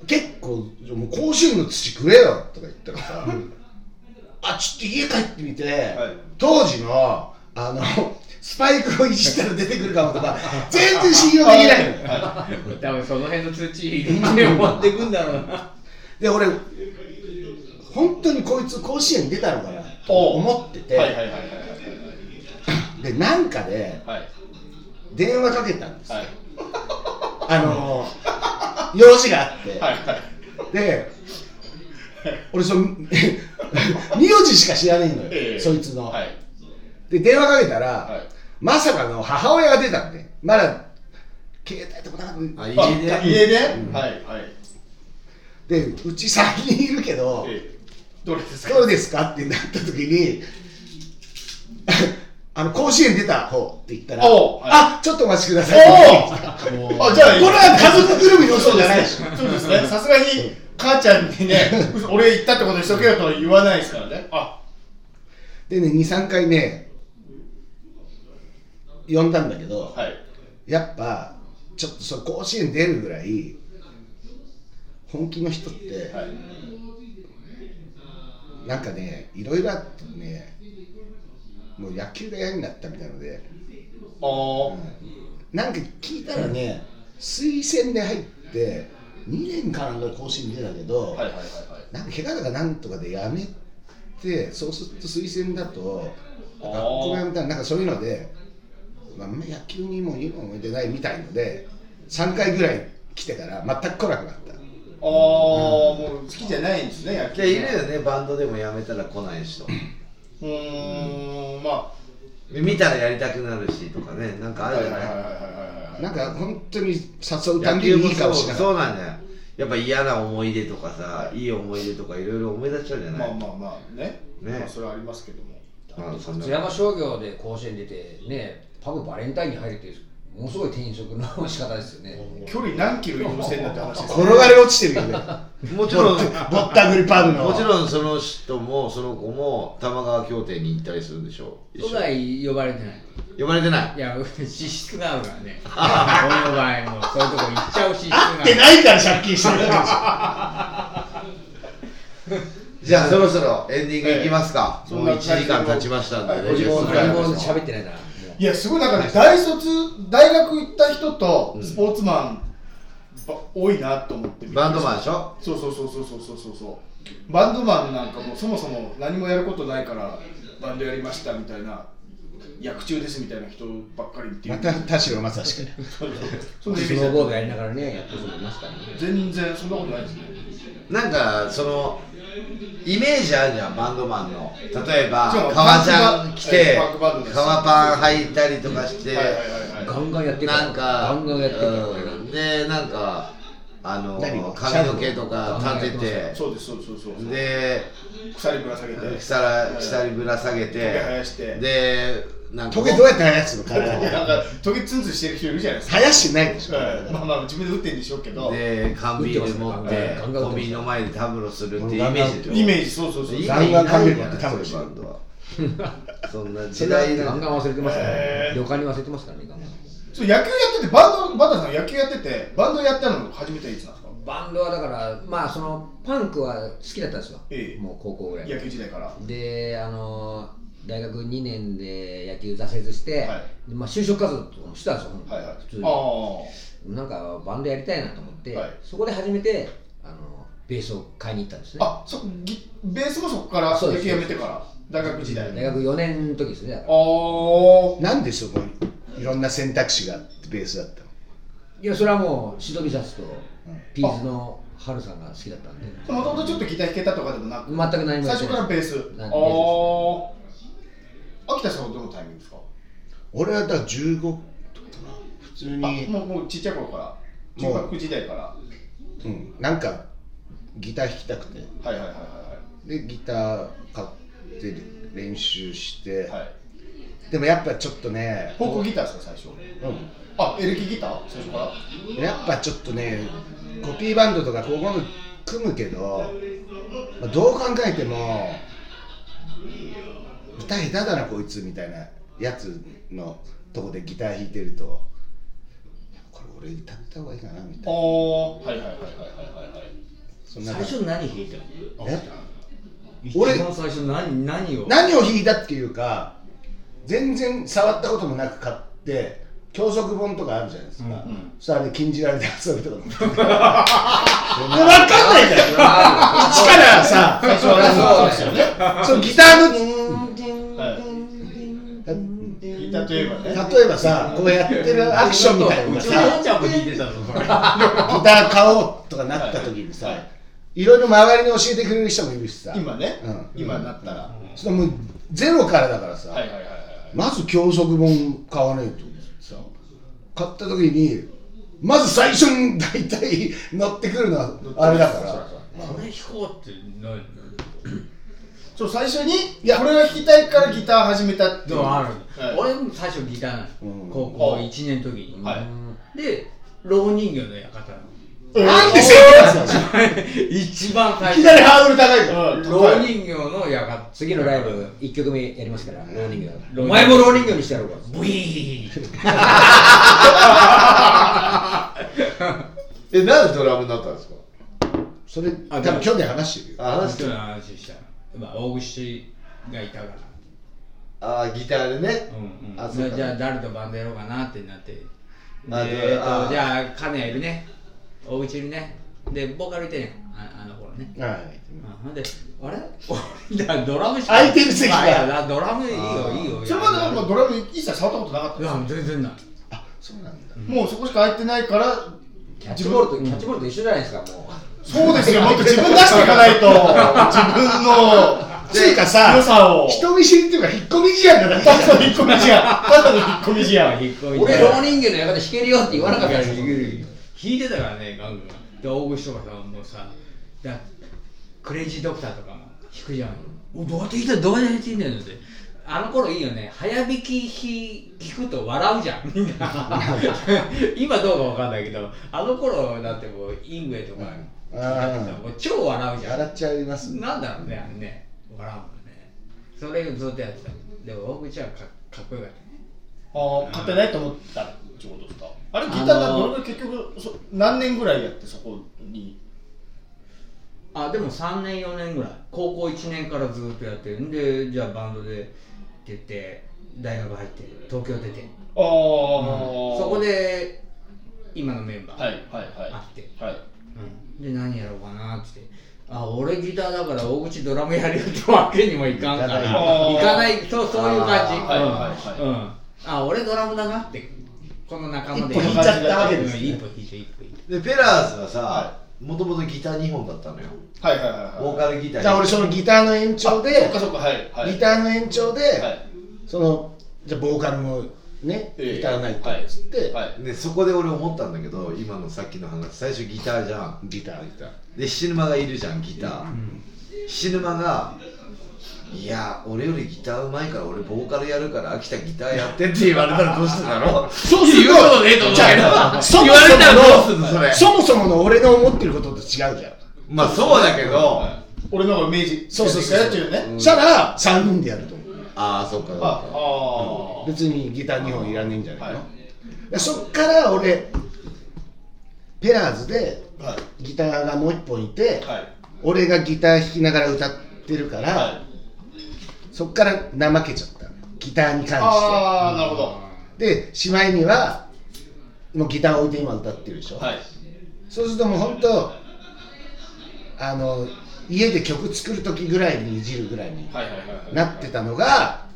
結構もう甲子園の土食えよとか言ったらさあちょっと家帰ってみて、はい。当時のあの スパイクをいじったら出てくるかもとか 全然信用できないの多分その辺の土で持ってくんだろうな。で俺本当にこいつ甲子園に出たのかなと思ってて、でなんかではい。電話かけたんですよ、はい。あの用事があって、はいはい。で俺その 名字しか知らないのよ、ええ。そいつの、はい。で電話かけたら、はい。まさかの母親が出たんでまだ携帯とかなく家で？家で、うん。はいはい。でうち3人いるけど、ええ。どれですか？どうですか？ってなった時に あの甲子園出た方って言ったら、はい。あちょっとお待ちください。おおあじゃあこれは家族ぐるみの嘘じゃないしそうですね。さすがに母ちゃんにね 俺行ったってことにしとけよとは言わないですからね。あ。でね23回ね呼んだんだけど、はい。やっぱちょっとそれ甲子園出るぐらい本気の人って、はい。なんかねいろいろあってねもう野球が嫌になったみたいのであー。なんか聞いたらね推薦で入って2年間の甲子園出たけど、はいはいはいはい。なんか怪我だかなんとかでやめてそうすると推薦だと学校やめたらなんかそういうので、まあ、あんま野球にもいい思い出ないみたいので3回ぐらい来てから全く来なくなった。ああ、もう好きじゃないんですね野球でいるよねバンドでもやめたら来ない人。うーんま見たらやりたくなるしとかねなんかああるじゃないなんか本当に誘うたびにいい顔しながそうなんだよ。やっぱ嫌な思い出とかさ、い、い思い出とかいろいろ思い出しちゃうじゃない、まあまあまあね。ね。まあそれはありますけども。まあそんな。津山商業で甲子園出てね多分バレンタインに入るっていうものすごい転職の仕方ですよね。距離何キロ移動してんだって話ですら転がり落ちてるよね。もちろん。ぼったくりパブのもちろんその人もその子も玉川協定に行ったりするんでしょ一都緒外呼ばれてない呼ばれてない。いや 資質があるからね。俺の場合もそういうとこ行っちゃう資質がある。ってないから借金してるわけですよじゃあそろそろエンディングいきますか、もうええ。そんな1時間経ちましたんで、はい。何も喋ってないなもう。いやすごいなんかね大卒大学行った人とスポーツマンば多いなと思ってバンドマンでしょ？そうそうそうそうそうそうそうそう。バンドマンなんかもうそもそも何もやることないからバンドやりましたみたいな役中ですみたいな人ばっかりっていう。また田代正史か。そんなイメージだ。スノーボードやりながらねやってる人もいますからね。全然そんなことないですね。なんかそのイメージあるじゃんバンドマンの。例えば革ちゃん着て革パン履いたりとかして、ガはいンガンやってるなんかガンガンやってるでなんかあの髪の毛とか立てて。そうですそうですそうで鎖ぶら下げて。鎖鎖ぶら下げて。でなんか。トゲどうやって生やすの体になんかトゲツンツンしてる人いるじゃないですか。生やしてないでしょ。はい。まあまあ自分で打ってんでしょうけど。で缶ビール持ってコンビニの前でタムロするっていうイメージイメージそうそうそう今ガンガン缶ビール持ってタムロバンドはそんな時代ガンガン忘れてますからね。旅館に忘れてますからねガンガン。そう野球やっててバンドバタさん野球やっててバンドやったの初めてはいつなんですか？バンドはだからまあそのパンクは好きだったんですよ、ええ。もう高校ぐらい。野球時代から。であの大学2年で野球挫折して、はい。でまあ、就職活動とかもしたんですよ、はいはい。普通に。あなんかバンドやりたいなと思って、はい。そこで初めてあのベースを買いに行ったんですね。ああそギベースもそこから野球やめてから大学時代大学4年の時ですねあーなんでそこにいろんな選択肢があってベースだったの？いやそれはもうシドビサスとピーズのハルさんが好きだったんで。もともとちょっとギター弾けたとかでもなく？全く何もや最初からベース。なあベあ秋田さんはどのタイミングですか？俺はだから15とかな。普通あにもうもうちっちゃい頃から。中学時代から。はうん、なんかギター弾きたくて。いはいはいはでギター買って練習して、いはい。はいでもやっぱちょっとねフォークギターですか最初？うあエレキギター？最初から？ん、やっぱちょっとねコピーバンドとかここの組むけど、まあどう考えても歌下手だなこいつみたいなやつのとこでギター弾いてると。これ俺歌った方がいいかなみたあいな。あはいはいはいはいはいはい。そんな最初何弾いたの？え？一俺？番最初何何を？何を弾いたっていうか全然触ったこともなく買って教則本とかあるじゃないですか、うんうん。そしたらあれ禁じられた遊びとか。も分かんないじゃん。一からさそうですよね。そのギターのギターといえばね。例えばさこうやってるアクションみたいなのうちのがさギター買おうとかなった時にさ、はい。いろいろ周りに教えてくれる人もいるしさ。今ね。うん。今になったら。それもうゼロからだからさ、はいはいはいはいまず教則本買わねえとさ買った時にまず最初に大体乗ってくるのはあれだから。これ弾こうって何そう最初にいや。これが弾きたいからギター始めたっていう。でもある、はい。俺も最初ギターなの、うん。高校1年の時に、はで老人形の館なんで清潔なんですか？一番最いきなりハードル高いから。うん老人形の館次のライブ1曲目やりますから老人形。老人形お前も老人形にしてやろうか。ブイーン。えなんでドラムになったんですか？それあ多分去年話してるよ。あ話して人の話したまあ大串がいたから。あーギターでね。うんうん。あそうか。じゃあ誰とバンドやろうかなってなって。であえーあとじゃあ金谷いるね。大口いるね。でボーカルいてね。ああの頃ね。はい。あほんであれ？俺 だからドラムしか空いてる席がまあいやだドラムいいよいいよ。それまでなんかドラム一切触ったことなかったいや全然ない。あそうなんだ。もうそこしか空いてないからキャッチボールとキャッチボールと一緒じゃないですかもうそうですよ。もっと自分出していかないと。自分のつうかさ良さを。人見知りっていうか引っ込み思案がだただの引っ込み思案。ただの引っ込み思案。引っ込み俺老人形の館弾けるよって言わなかったら弾いてたからねガンガン。で大口とかさもうさだクレイジードクターとかも弾くじゃん。おどうやって弾いてんの？どうやって弾いてんのって。あの頃いいよね。早弾き弾くと笑うじゃん。みんな。今どうかわかんないけどあの頃だってもうイングエとかあだう超笑うじゃん笑っちゃいます。なんだろうね。あれね笑うもんね。それずっとやってたでも大口はかかっこよかったね。ああ勝てないと思ったってことですかあれギターがどれぐらい結局そ何年ぐらいやってそこに？あでも3年4年ぐらい。高校1年からずっとやってるんでじゃあバンドで出て大学入って東京出て、ああ、そこで今のメンバーはいはいはい。あって、はい。うん、で何やろうかなって。あ俺ギターだから大口ドラムやるよってわけにもいかんから。いかない。行かないそうそういう感じ。あ俺ドラムだなってこの仲間で一歩引いちゃったわけですね。うん一歩引いて一歩引いてでペラーズはさはもともとギター2本だったのよ。はいはいはいはい。ボーカルギターじゃあ俺そのギターの延長でそっかそっかはい。はい。ギターの延長で、はい。そのじゃあボーカルもね、ターないとっつって、はい。でそこで俺思ったんだけど今のさっきの話最初ギターじゃん。ギターギター。で菱沼がいるじゃんギター、菱沼がいや俺よりギターうまいから俺ボーカルやるから秋田ギターやってって言われたらどうするだろう？そうすると言うことねえと思うけどじゃあそも言われたらどうそすんのそれそもそもの俺の思ってることと違うじゃん。まあそうだけど、俺のイメージそうそうそうやってるね。そしたら3人でやると思うああそっかあか。あ別にギター2本いらねえんじゃないの、はでそっから俺ペラーズではい。ギターがもう1本いて、はい。俺がギター弾きながら歌ってるから、はい。そっから怠けちゃった。のギターに関して。ああなるほど。でしまいにはもうギター置いて今歌ってるでしょ、はい。そうするともう本当あの家で曲作る時ぐらいにいじるぐらいになってたのが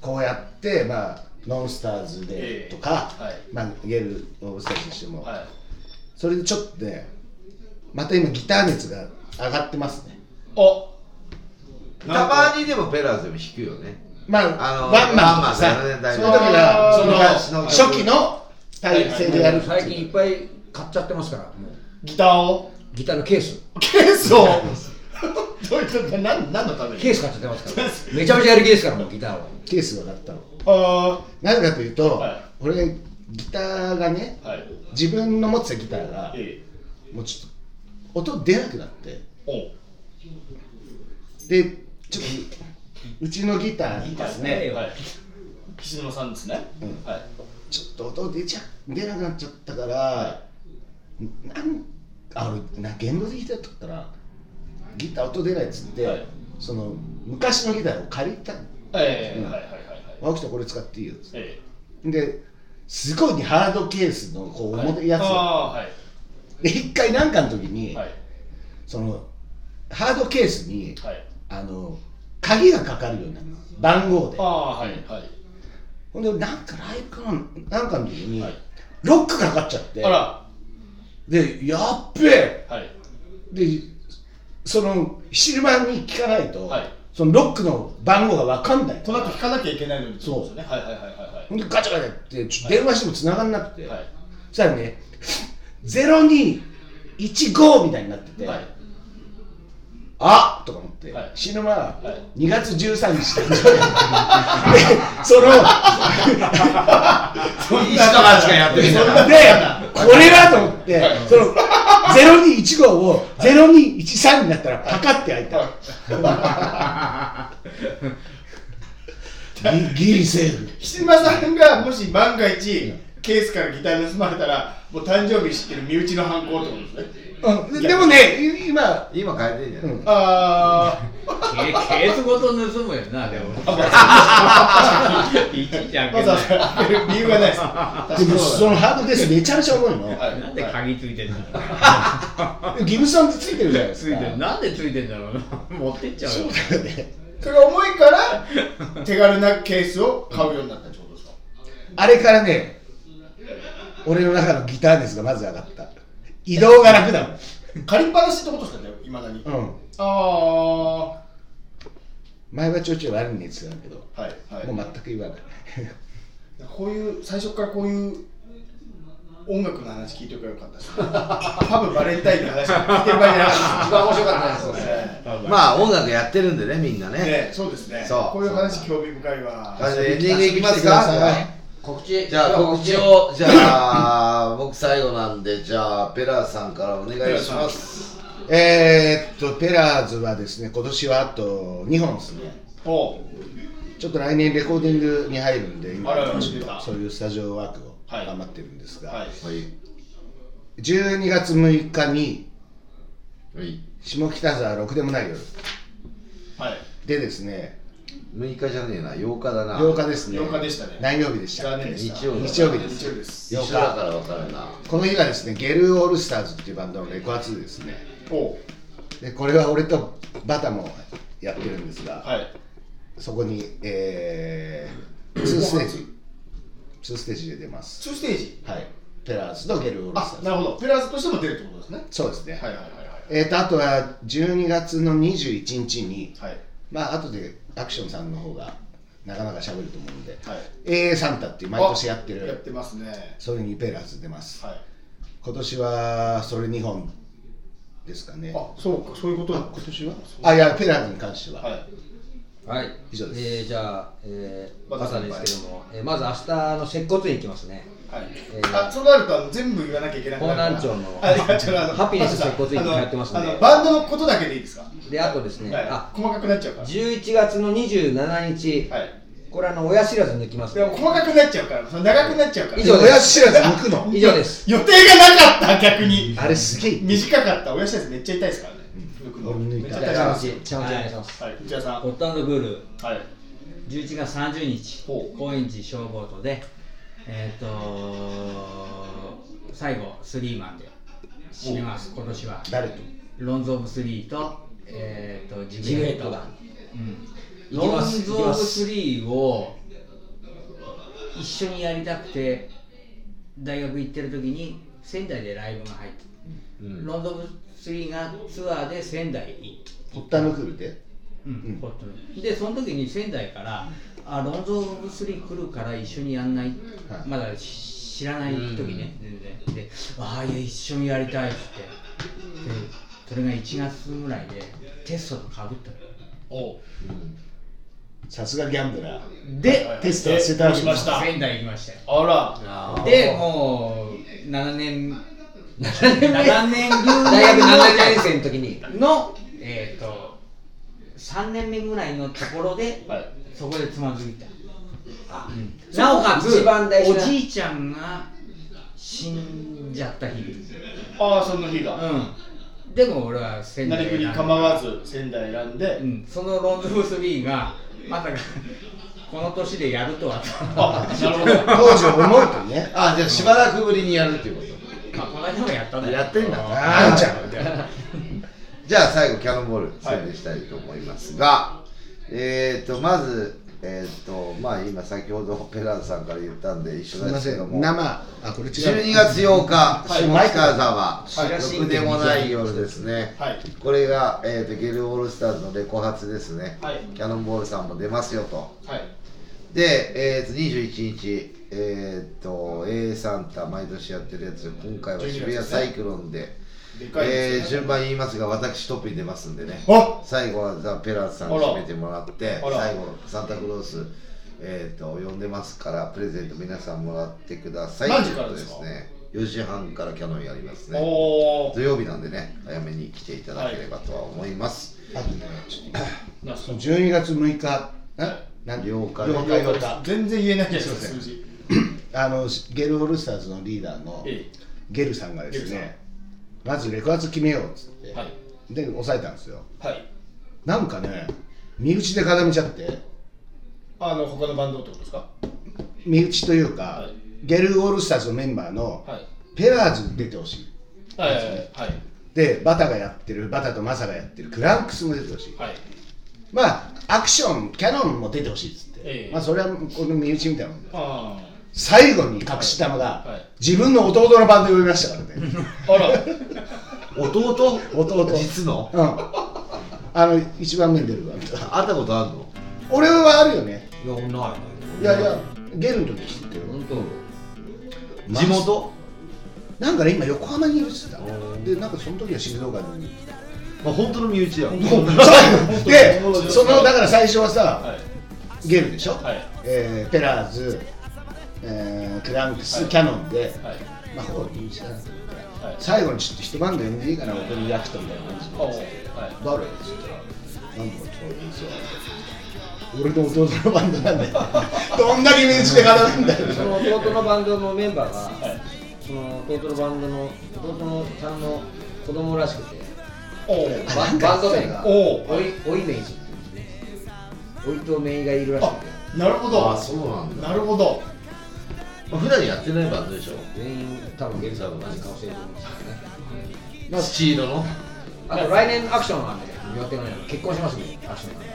こうやってまあノンスターズでとか、ええ。はい。まあ、ゲルノンスターズにしても、はい。それでちょっとねまた今ギター熱が上がってますね。お。たまにでもペラーズでも弾くよね。まああのワンマンとかさその時はその初期の体制でやる最近いっぱい買っちゃってますからギターを。ギターのケース。ケースを 何何のために？ケース買っちゃってますから。めちゃめちゃやる気ですからもうギターを。ケースが上がったの。あなぜかというと、はい。俺ギターがねあはい。自分の持ってたギターがええ。もうちょっと音出なくなって。おでちょっとうちのギターにですね。はい。岸沼さんですね。うん。はい。ちょっと音出ちゃ出なくなっちゃったから、なんあ俺な言語で弾いたとったらギター音出ないっつって、はい。その昔のギターを借りたの。うんええはいはいはいはい。青木とこれ使っていいよっつっえてですごいねハードケースのこうえ重いやつを、ああはい。で一回なんかの時に、はい。そのハードケースにはい。あの鍵がかかるような番号で。ああはいはい。ほんでなんかライブかななんかの時に、はい。ロックかかっちゃって。でやっべえ。はい。でその昼間に聞かないと、はい。そのロックの番号が分かんないこの後弾かなきゃいけないのにそうですよね。はいはいはいはいでガチャガチャってちょ電話しても繋がんなくて、はい。そしたらね0215みたいになってて、はい。あとか思って、はい。死ぬ間はい。2月13日誕生日でその石川しかやってるでこれだと思って、その0215を0213になったらパカって開いた。ギギリセーフ。七間さんがもし万が一ケースからギター盗まれたらもう誕生日知ってる身内の犯行ってことですねうん、でもねい今今変えてんじゃない、うん。あケケースごと盗むよなでも。いちいち開あけな理由がないです。でもそのハードディスクめちゃめちゃ重いの。はいなんで鍵ついてんの ギブソンってついてるじゃないですか。ついてる。なんでついてんだろうな。持ってっちゃうよ。そうだよね。それが重いから手軽なケースを買うようになったってことですか？あれからね俺の中のギター熱がまず上がった移動が楽だもん。借りっぱなしってことですかねいまだに。うん。ああは前はちょいちょい悪い熱だけど、いはい。もう全く言わない。こういう最初からこういう音楽の話聞いておけばよかったですね多分バレンタインの話聞いてる場合じゃなかった一番面白かったですですねまあ音楽やってるんでねみんなね。ねそうですね。そう。こういう話興味深いわ。エンディングいきますか？さい告知。じゃあ告知をじゃあ僕最後なんでじゃあペラーさんからお願いします。えー、っとペラーズはですね今年はあと2本ですね。ちょっと来年レコーディングに入るんで今そういうスタジオワークをはい。頑張ってるんですが、はい。はい。12月6日にはい。下北沢ろくでもない夜。はい。でですね6日じゃねえな8日だな。8日ですね。8日でしたね。何曜日でした日曜日。日曜日です。日曜日です。一緒だから分かるな。この日がですねゲルオールスターズっていうバンドのレコ発ですね。おう。でこれは俺とバタもやってるんですが、はい。そこに、えー、2ステージ。2ステージで出ます。2ステージ？はい。ペラーズとゲルオールスターズ。あなるほど。ペラーズとしても出るってことですね。そうですね、はいはいはいえー、とあとは12月の21日にはいはい。まあ後でアクションさんの方がなかなか喋ると思うんではい。AA サンタっていう毎年やってるやってますね。それにペラーズ出ます。はい。今年はそれ2本ですかね。あそうかそういうことあ今年は？あいやペラーズに関しては、はい。はい。以上です。えー、じゃあ、えー、バタさんバタですけども、えー、まず明日の接骨院行きますねはい。えー。あそうなるとあの全部言わなきゃいけなくなるから。方南町のハピネスあの接骨院に通ってますんであのバンドのことだけでいいですか？であとですね、はい。あ細かくなっちゃうから。11月の27日、はい。これあの親知らず抜きます。でも細かくなっちゃうから。その長くなっちゃうから。以上です。親知らず抜くの？以上です。予定がなかった逆に。あれすげえ。短かった。親知らずめっちゃ痛いですからね。抜くの。俺抜いためっちゃじゃあ痛い。ますチャンチャンお願いしますはい内田さんホットグールはい11月30日ほう高円寺消防とでえっ、と最後スリーマンで締めます今年は。誰と？ロンズ・オブ・スリーとえっ、とジジグヘッドだ。うん、ロンズ・オブ・スリーを一緒にやりたくて大学行ってる時に仙台でライブが入って、うん。ロンズ・オブ・スリーがツアーで仙台行っッタヌクルで？うんホットにでその時に仙台から「あロンズ・オブ・スリー来るから一緒にやんない」はいまだし知らない時ね、全然。で「ああいや一緒にやりたい」っつって。でそれが1月ぐらいでテストとかぶったの。おう。さすがギャンブラー。でテストは捨てたしました。仙台行きましたよ。あら。でもう7年 7年分大学7年生の時に。のえっ、と3年目ぐらいのところで、はいそこでつまずいた。あなおかつ一番大事な。おじいちゃんが死んじゃった日ああその日がうん。でも俺は仙台何分に構わず仙台選んで。うん、そのロンズ・オブ・スリーがまさかこの年でやるとはあなるほど。当時を思うとね。あじゃあしばらくぶりにやるっていうこまあこの間もやったんだよ。やってんだあんちゃんと じゃあ最後キャノンボール宣伝したいと思いますが、えっ、とまずえっ、とまあ今先ほどペラーズさんから言ったんで一緒ですけども。ん。生。あこれ違う。12月8日、い。下北沢、はいろくでもない夜ですね、はい。これが、えー、とゲルオールスターズのレコ発ですね、はい。キャノンボールさんも出ますよと。はい。で、えー、と21日、えー、と A サンタ毎年やってるやつ今回は渋谷サイクロンでえー順番言いますが私トップに出ますんでね。あ最後はザ・ペラーズさんに締めてもらって最後サンタクロースえー、と呼んでますからプレゼント皆さんもらってください。何時からですか？ということね4時半からキャノンやりますね。土曜日なんでね早めに来ていただければとは思います、あとねちょっとその12月6日。え？なん了解了解了解全然言えないですよすいません数字。あのゲルオールスターズのリーダーのえゲルさんがですねまずレコ発決めようっつって、はい。で抑えたんですよ。はい。なんかね身内で固めちゃってあの他のバンドってことですか？身内というか、はい。ゲルオールスターズのメンバーのはい。ペラーズ出てほしい。はいはいはい。で。バタがやってるバタとマサがやってるクランクスも出てほしい。はい。まあアクションキャノンも出てほしいっつって、ええ。まあそれはこの身内みたいなもんであ最後に隠し玉が、はい。自分の弟のバンド呼びましたからね。ああら。弟？弟。実の？うん。あの一番目に出るバンド会ったことあるの？俺はあるよね。いやない。いやいやゲルの時知ってる。よ本当。地元、なんかね今横浜にいるっつってた。でなんかその時は静岡に。まあ、本当の身内やでそのだから最初はさ、はい。ゲルでしょ、はい。えーペラーズ、えークランクス、はい。キャノンで、はい。まあほぼ身内だなと思ってはい。最後にちょっと一バンド呼んでいいかな、オペリアクトみたいな感じでおはい。誰って言ったら、なんとかそうですよ。俺の弟のバンドなんだよ。どんだけ身内で絡むんだよ。その弟のバンドのメンバーが、はい。その弟のバンドの弟のちゃんの子供らしくておおババンド名がおおおいおいメイジっていうんですね。おいとめいがいるらしくて。なるほあどそうなんだ、なるほどまあ、普段やってないバンドでしょ。全員多分ゲルさんと同じ顔してると思うんですよね。まあ土色の。あと来年アクションなんで予定の結婚しますねアクションなんで。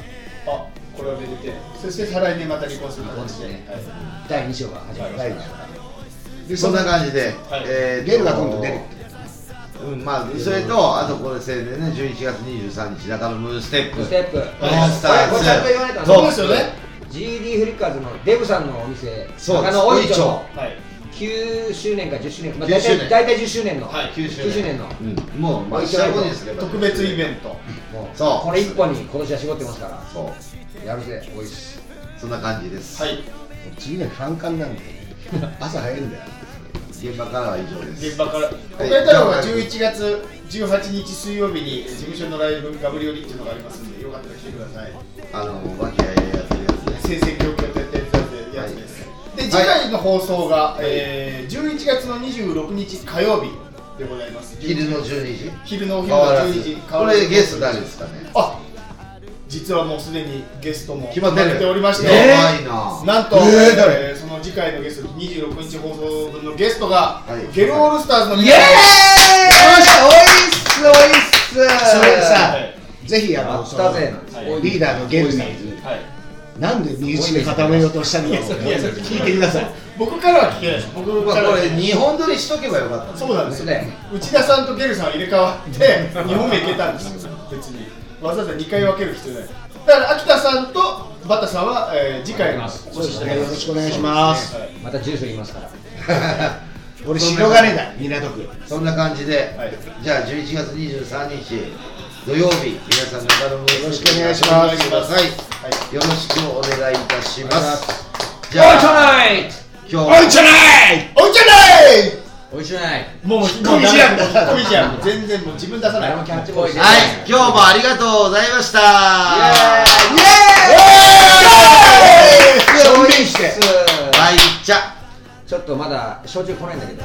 あこれをめでて。そして再来年また離婚する形で、ね。はい。第2章が始まります第から。二でそんな感じで、はい。えーとゲルが今度出るって。う。んまあそれとあとこれ宣伝ね11月23日中野ムーンステップ。ステップ。モンスターズ。これちゃんと言わないとそうですよね GD フリッカーズのデブさんのお店そう中野おいちょはい。9周年か10周年、まあ、9大周年。体大体10周年の、はい9 9周年の、うん、もう毎週後にですけど。特別イベント。もうそう。これ一本に今年は絞ってますから。そう。やるぜおいしそんな感じです、はい。次の日ファンカンなんで、朝早いんだよ。現場からは以上です。現場から。岡田太郎が11月18日水曜日に事務所のライブガブリオリっていうのがありますんでよかったら来てください。あの和気あいあいやってるやつね生鮮教育やってるやつです、で次回の放送が、えー、11月の26日火曜日でございます。昼の12時？昼のお昼の変わら12ず。時これゲスト誰ですかね？あ実はもうすでにゲストも決まっておりまして、やばいな。なんと、えー誰？えーその次回のゲスト26日放送分のゲストが、はい。ゲルオールスターズのいイエーイ！おいっすおいっす。それさはいぜひあの、リーダーのゲルさんに、はいなんで身内で固めようとしたのかを聞いてください。僕からは聞けない。です僕まあこれからは聞けない2本撮りしとけばよかったねそうなんですよね。内田さんとゲルさん入れ替わって 2本目いけたんですよ。別に。わざわざ2回分ける必要ない。だから秋田さんとバタさんは、えー次回のそうです。ね、よろしくお願いします。はい。また住所言いますから。俺、白金だ、港区。そんな感じで、はいじゃあ11月23日土曜日皆さん中野ムーンよろしくお願いします。はいよろしくお願いいたします。じゃあない今日おいじゃないおいじゃないおいないもうもう全然もう自分出さない。誰もキャッチボールしてはい今日もありがとうございました。イ証明して。バイチャちょっとまだ焼酎来ないんだけど